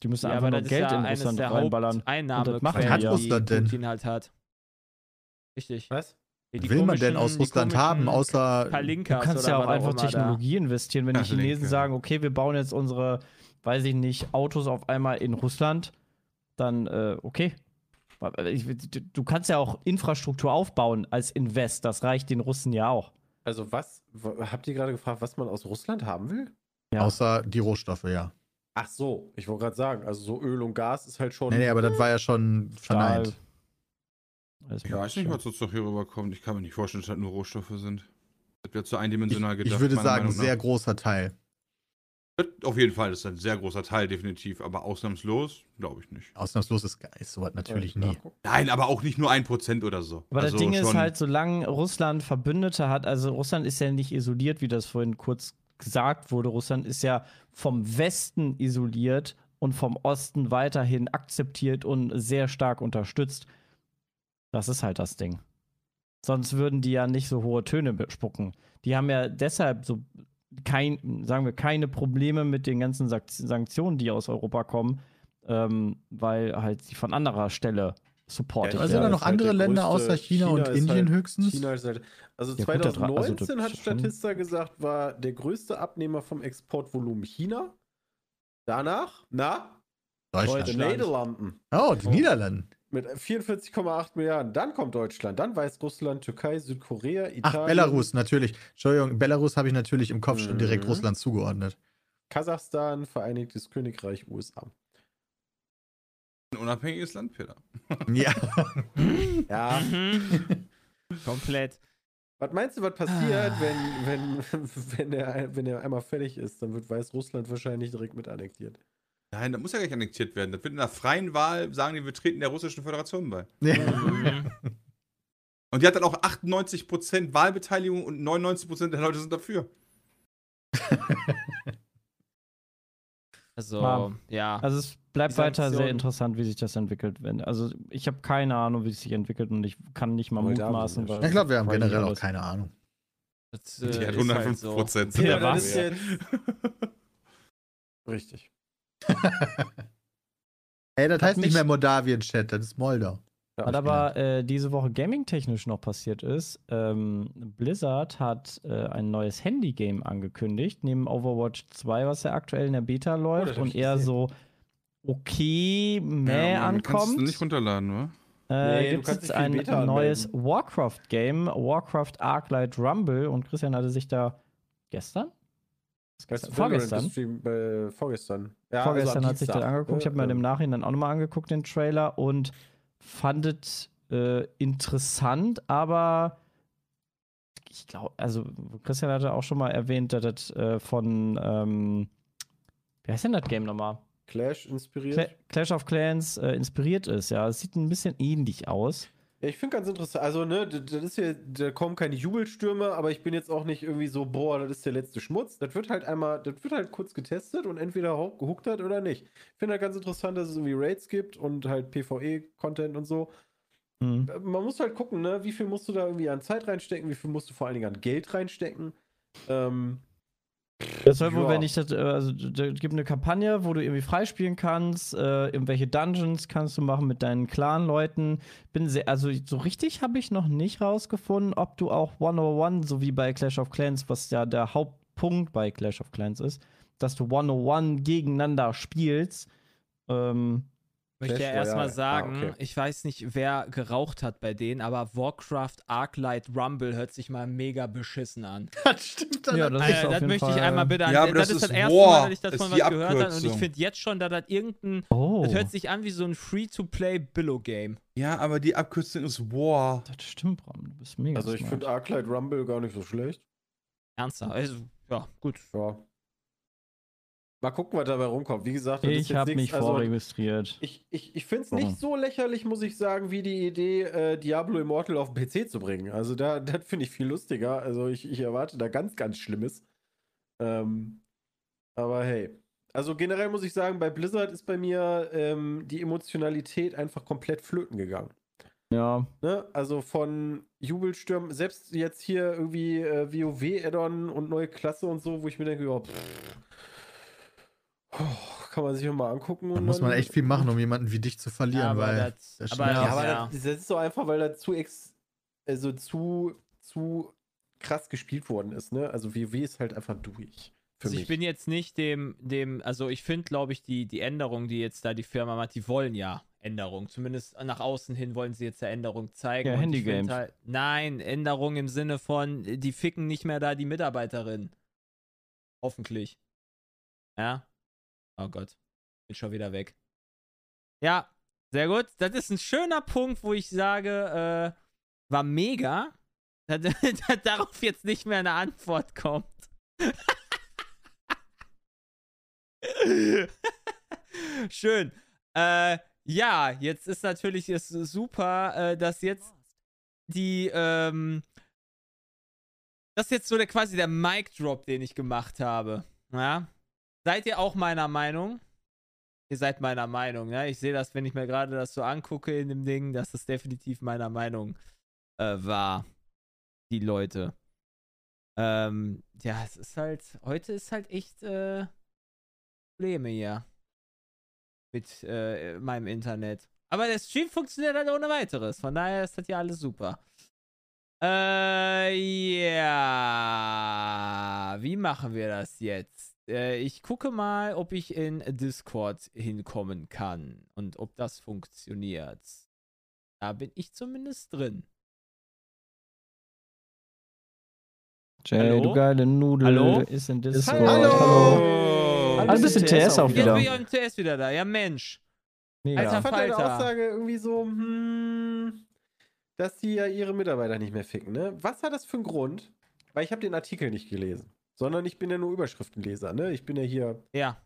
Die müssen Ja, einfach nur das Geld ja in Russland reinballern. Und das macht Was hat Russland denn? Putin halt hat. Richtig. Was? Die was will man denn aus Russland haben, außer Du Palinkas kannst oder ja auch einfach da. Technologie investieren, wenn die Ja, Chinesen Linke. sagen, okay, wir bauen jetzt unsere, weiß ich nicht, Autos auf einmal in Russland, dann äh, okay. Du kannst ja auch Infrastruktur aufbauen als Invest, das reicht den Russen ja auch. Also was, habt ihr gerade gefragt, was man aus Russland haben will? Ja. außer die Rohstoffe, ja. Ach so, ich wollte gerade sagen, also so Öl und Gas ist halt schon. Nee, nee, aber das war ja schon Stahl. Verneint. Alles Ich weiß nicht, was uns doch hier rüberkommt. Ich kann mir nicht vorstellen, dass das nur Rohstoffe sind. Das wird zu eindimensional Ich, gedacht. ich würde sagen, sehr großer Teil. Das Auf jeden Fall, das ist ein sehr großer Teil, definitiv. Aber ausnahmslos, glaube ich nicht. Ausnahmslos ist, ist sowas natürlich Ja, nie. Nein, aber auch nicht nur ein Prozent oder so. Aber also das Ding ist halt, solange Russland Verbündete hat, also Russland ist ja nicht isoliert, wie das vorhin kurz gesagt wurde. Russland ist ja vom Westen isoliert und vom Osten weiterhin akzeptiert und sehr stark unterstützt. Das ist halt das Ding. Sonst würden die ja nicht so hohe Töne bespucken. Die haben ja deshalb so kein, sagen wir, keine Probleme mit den ganzen Sanktionen, die aus Europa kommen, ähm, weil halt sie von anderer Stelle supportet Ja, Also Ja, sind da noch halt andere der Länder größte- außer China, China und Indien halt- höchstens? China ist halt, also Ja, gut, da dra- 2019 also hat Statista gesagt, war der größte Abnehmer vom Exportvolumen China. Danach, na, die Deutschland. Niederlanden Oh, die Oh. Mit 44,8 Milliarden. Dann kommt Deutschland, dann Weißrussland, Türkei, Südkorea, Italien, Ach, Belarus, natürlich. Entschuldigung, Belarus habe ich natürlich im Kopf schon direkt Mhm. Russland zugeordnet. Kasachstan, Vereinigtes Königreich, USA. ein unabhängiges Land, Peter. Ja. Ja, Mhm. Komplett. was meinst du, was passiert, wenn, wenn, wenn, er, wenn er einmal fertig ist? Dann wird Weißrussland wahrscheinlich direkt mit annektiert. Nein, das muss ja gar nicht annektiert werden. Das wird in einer freien Wahl, sagen die, wir treten der russischen Föderation bei. Mhm. Und die hat dann auch 98% Wahlbeteiligung und 99% der Leute sind dafür. Also, Ja. ja. Also es bleibt Die weiter sehr interessant, wie sich das entwickelt. Wenn, also ich habe keine Ahnung, wie es sich entwickelt und ich kann nicht mal mutmaßen. Ja, ich glaube, wir haben generell auch keine Ahnung. Das, Die äh, hat ist halt 105 so. Prozent. Ja, Ja. Richtig. Ey, das Hat heißt nicht mehr Moldawien-Chat, das ist Moldau. Ja, Was aber äh, diese Woche gaming-technisch noch passiert ist, ähm, Blizzard hat äh, ein neues Handy-Game angekündigt, neben Overwatch 2, was ja aktuell in der Beta läuft hab und eher gesehen. so okay, mäh man kannst ankommt. du nicht runterladen, wa? Äh, Nee, gibt kannst es ein Beta neues. Warcraft-Game, Warcraft Arclight Rumble und Christian hatte sich da gestern? Weißt du, Vorgestern? Äh, vorgestern. Ja, Vorgestern also hat sich das angeguckt. Ich habe mir im Ähm, Nachhinein auch nochmal angeguckt, den Trailer, und fandet äh, interessant, aber ich glaube, also Christian hatte auch schon mal erwähnt, dass das äh, von, ähm, wie heißt denn das Game nochmal? Clash inspiriert. Cla Clash of Clans äh, inspiriert ist. Ja, es sieht ein bisschen ähnlich aus. Ja, ich finde ganz interessant. Also, ne, das ist hier, da kommen keine Jubelstürme, aber ich bin jetzt auch nicht irgendwie so, boah, das ist der letzte Schmutz. Das wird halt einmal, das wird halt kurz getestet und entweder gehuckt hat oder nicht. Ich finde halt ganz interessant, dass es irgendwie Raids gibt und halt PvE-Content und so. Hm. Äh, Man muss halt gucken, ne, wie viel musst du da irgendwie an Zeit reinstecken, wie viel musst du vor allen Dingen an Geld reinstecken. Ähm, Das soll wohl, Ja. wenn ich das, äh, also da gibt eine Kampagne, wo du irgendwie freispielen kannst, äh, irgendwelche Dungeons kannst du machen mit deinen Clan-Leuten. Bin sehr, also so richtig habe ich noch nicht rausgefunden, ob du auch 101, so wie bei Clash of Clans, was ja der Hauptpunkt bei Clash of Clans ist, dass du 101 gegeneinander spielst. Ähm, möchte ja erstmal Royale. sagen, Ah, okay. ich weiß nicht, wer geraucht hat bei denen, aber Warcraft Arclight Rumble hört sich mal mega beschissen an. Das stimmt dann. Ja, das auf das möchte ich Fall- einmal bitte an. Ja, aber das, das ist das erste War. Mal, dass ich Das davon ist was gehört habe und ich finde jetzt schon, dass das irgendein. oh, Das hört sich an wie so ein Free-to-Play-Billo-Game. Ja, aber die Abkürzung ist War. das stimmt, Bram, du bist mega also, ich finde Arclight Rumble gar nicht so schlecht. Ernsthaft. Also, ja, gut. Ja. Mal gucken, was dabei rumkommt. Wie gesagt, Ich habe mich also, vorregistriert. Ich, ich, ich finde es nicht so lächerlich, muss ich sagen, wie die Idee, äh, Diablo Immortal auf den PC zu bringen. Also da, das finde ich viel lustiger. Also ich, ich erwarte da ganz, ganz Schlimmes. Ähm, aber hey. Also generell muss ich sagen, bei Blizzard ist bei mir ähm, die Emotionalität einfach komplett flöten gegangen. Ja, Ne? Also von Jubelstürmen, selbst jetzt hier irgendwie äh, WoW-Add-on und neue Klasse und so, wo ich mir denke, ja, pff, oh, kann man sich ja mal angucken. Da und muss man echt viel machen, um jemanden wie dich zu verlieren, aber weil. das, das aber. Ja, aber ja. Das, das ist so einfach, weil da zu ex, also zu, zu krass gespielt worden ist, ne? Also WoW ist halt einfach durch. Also mich. ich bin jetzt nicht dem, dem, also ich finde, glaube ich, die, die Änderung, die jetzt da die Firma macht, die wollen ja Änderung. Zumindest nach außen hin wollen sie jetzt ja Änderung zeigen. Ja, Handygames. Halt, nein, Änderung im Sinne von, die ficken nicht mehr da die Mitarbeiterin. Hoffentlich. Ja? Oh Gott. Bin schon wieder weg. Ja, sehr gut. Das ist ein schöner Punkt, wo ich sage, äh, war mega, dass, dass darauf jetzt nicht mehr eine Antwort kommt. Schön. Äh, ja, jetzt ist natürlich es super, äh, dass jetzt die, ähm, das ist jetzt so der quasi der Mic Drop, den ich gemacht habe. Ja? Seid ihr auch meiner Meinung? Ihr seid meiner Meinung, ja? Ich sehe das, wenn ich mir gerade das so angucke in dem Ding, dass das definitiv meiner Meinung äh, war. Die Leute. Ähm, ja, es ist halt, heute ist halt echt, äh, Probleme hier. Mit äh, meinem Internet. Aber der Stream funktioniert halt ohne weiteres. Von daher ist das ja alles super. Äh, ja. Wie machen wir das jetzt? Äh, ich gucke mal, ob ich in Discord hinkommen kann und ob das funktioniert. Da bin ich zumindest drin. Jay, Hallo? du geile Nudel, Hallo? ist in Discord. Hallo. Hallo. Hallo, bist du TS auch Jetzt wieder? bin ich im TS wieder da. Ja, Mensch. Mega. Alter, Ich fand deine. Aussage irgendwie so, hm, dass die ja ihre Mitarbeiter nicht mehr ficken, ne? Was hat das für einen Grund? Weil ich habe den Artikel nicht gelesen, sondern ich bin ja nur Überschriftenleser, ne? Ich bin ja hier. Ja.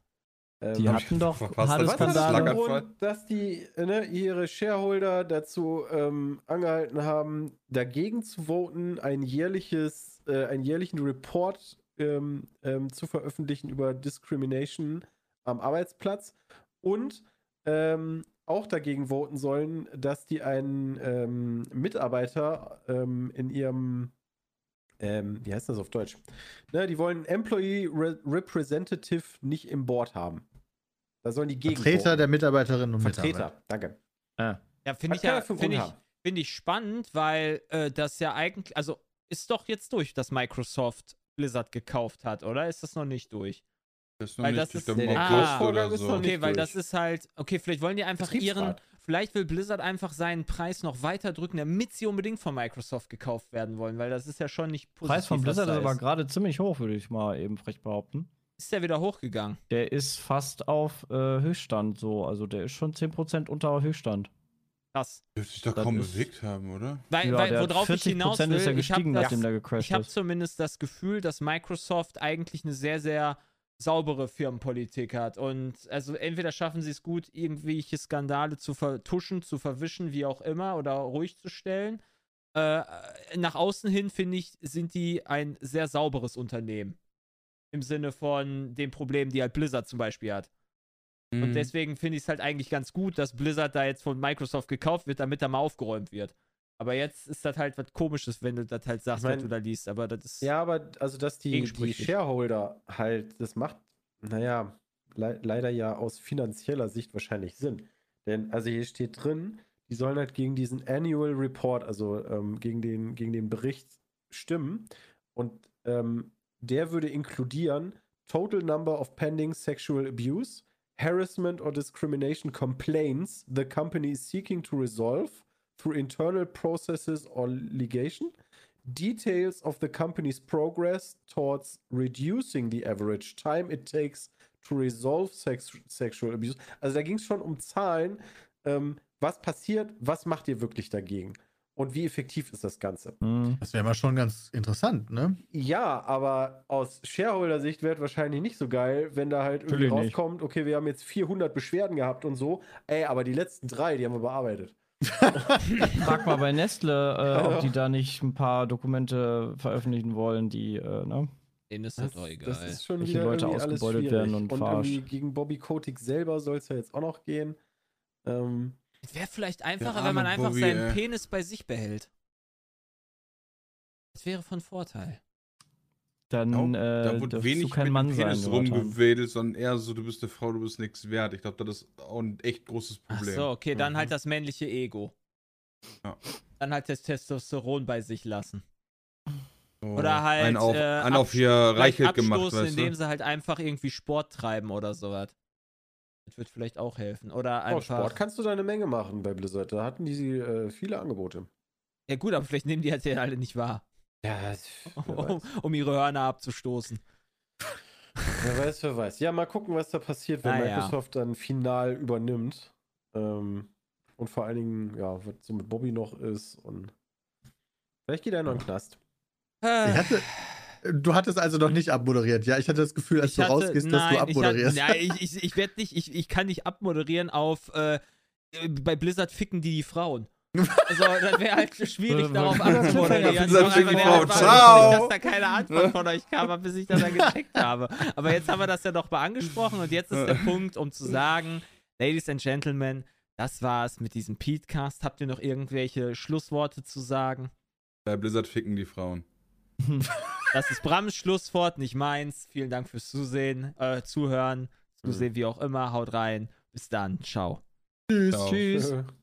ähm, Die hatten doch Was- harte Skandale. Grund, dass die ne, ihre Shareholder dazu ähm, angehalten haben, dagegen zu voten, ein jährliches, äh, einen jährlichen Report ähm, ähm, zu veröffentlichen über Discrimination am Arbeitsplatz und ähm, auch dagegen voten sollen, dass die einen ähm, Mitarbeiter ähm, in ihrem ähm, wie heißt das auf Deutsch? Ne, die wollen Employee Re Representative nicht im Board haben. Da sollen die gegen Vertreter voten. der Mitarbeiterinnen und Vertreter, Mitarbeiter. danke. Ja, finde ich ja, finde ich, finde ich spannend, weil äh, das ja eigentlich, also ist doch jetzt durch, dass Microsoft Blizzard gekauft hat, oder? Ist das noch nicht durch? Das ist noch Weil nicht, das ich ist- Ah. August oder ist so. noch Okay, nicht weil durch. das ist halt, okay, vielleicht wollen die einfach ihren. Vielleicht will Blizzard einfach seinen Preis noch weiter drücken, damit sie unbedingt von Microsoft gekauft werden wollen, weil das ist ja schon nicht positiv. Preis von Blizzard da ist aber gerade ziemlich hoch, würde ich mal eben frech behaupten. Ist der wieder hochgegangen? Der ist fast auf äh, Höchststand so. Also der ist schon 10% unter Höchststand. Krass. Dürfte sich doch Das kaum bewegt haben, oder? Weil, Ja, weil worauf ich 40% hinaus will, ist er ich habe gestiegen, ich habe ist. zumindest das Gefühl, dass Microsoft eigentlich eine sehr, sehr saubere Firmenpolitik hat. Und also entweder schaffen sie es gut, irgendwelche Skandale zu vertuschen, zu verwischen, wie auch immer, oder ruhig zu stellen. Äh, nach außen hin, finde ich, sind die ein sehr sauberes Unternehmen. Im Sinne von den Problemen, die halt Blizzard zum Beispiel hat. Und Mhm. deswegen finde ich es halt eigentlich ganz gut, dass Blizzard da jetzt von Microsoft gekauft wird, damit da mal aufgeräumt wird. Aber jetzt ist das halt was Komisches, wenn du das halt sagst, Ich mein- was du da liest. Aber das ist. Ja, aber also, dass die, die. Shareholder halt das macht, naja, le leider ja aus finanzieller Sicht wahrscheinlich Sinn. Denn, also hier steht drin, die sollen halt gegen diesen Annual Report, also ähm, gegen, den, gegen den Bericht stimmen. Und ähm, der würde inkludieren Total Number of Pending Sexual Abuse, Harassment or Discrimination Complaints the company is seeking to resolve through internal processes or litigation details of the company's progress towards reducing the average time it takes to resolve sex sexual abuse. Also da ging es schon um Zahlen. Ähm, was passiert? Was macht ihr wirklich dagegen? Und wie effektiv ist das Ganze? Hm. Das wäre mal schon ganz interessant, ne? Ja, aber aus Shareholder-Sicht wäre es wahrscheinlich nicht so geil, wenn da halt irgendwie Natürlich nicht. rauskommt, okay, wir haben jetzt 400 Beschwerden gehabt und so. Ey, aber die letzten drei, die haben wir bearbeitet. Frag mal bei Nestle, äh, Ja. ob die da nicht ein paar Dokumente veröffentlichen wollen, die, äh, ne? denen ist Das, das, doch egal. das ist schon Welche wieder Leute ausgebeutet werden und verarscht. irgendwie gegen Bobby Kotick selber soll es ja jetzt auch noch gehen. Ähm, Es wäre vielleicht einfacher, wenn man einfach Bobby, seinen ey. Penis bei sich behält. Das wäre von Vorteil. Dann da äh, wird darfst wenig du kein mit Mann sein. Rumgewedelt, sondern eher so, du bist eine Frau, du bist nichts wert. Ich glaube, das ist auch ein echt großes Ach Problem. so, okay, dann Mhm. halt das männliche Ego. Ja. Dann halt das Testosteron bei sich lassen. So, Oder halt, Einen auf, äh, einen auf hier Reichelt gemacht, weißt indem du? sie halt einfach irgendwie Sport treiben oder sowas. Das wird vielleicht auch helfen. Oder oh, einfach. Sport kannst du da eine Menge machen bei Blizzard. Da hatten die äh, viele Angebote. ja gut, aber vielleicht nehmen die halt ja alle nicht wahr. Ja, Um, um ihre Hörner abzustoßen. Wer weiß, wer weiß. Ja, mal gucken, was da passiert, wenn Naja. Microsoft dann final übernimmt. Ähm, und vor allen Dingen, ja, was so mit Bobby noch ist. Und vielleicht geht er noch in den Knast. Ich hatte, du hattest also noch nicht abmoderiert, ja? Ich hatte das Gefühl, als Ich du hatte- rausgehst, dass nein, du abmoderierst. Ich, hatte, nein, ich, ich, ich werde nicht, ich, ich kann nicht abmoderieren auf äh, bei Blizzard ficken die die Frauen. Also, das wäre halt schwierig, darauf ficken weil die der Frauen. einfach Ciao. lustig, dass da keine Antwort von euch kam, bis ich das dann gecheckt habe. Aber jetzt haben wir das ja doch mal angesprochen und jetzt ist der Punkt, um zu sagen, Ladies and Gentlemen, das war's mit diesem Petecast. Habt ihr noch irgendwelche Schlussworte zu sagen? Bei Blizzard ficken die Frauen. Das ist Brams Schlusswort, nicht meins. Vielen Dank fürs Zusehen, äh, Zuhören, Zusehen, wie auch immer. Haut rein. Bis dann. Ciao. Tschüss. Ciao. Tschüss.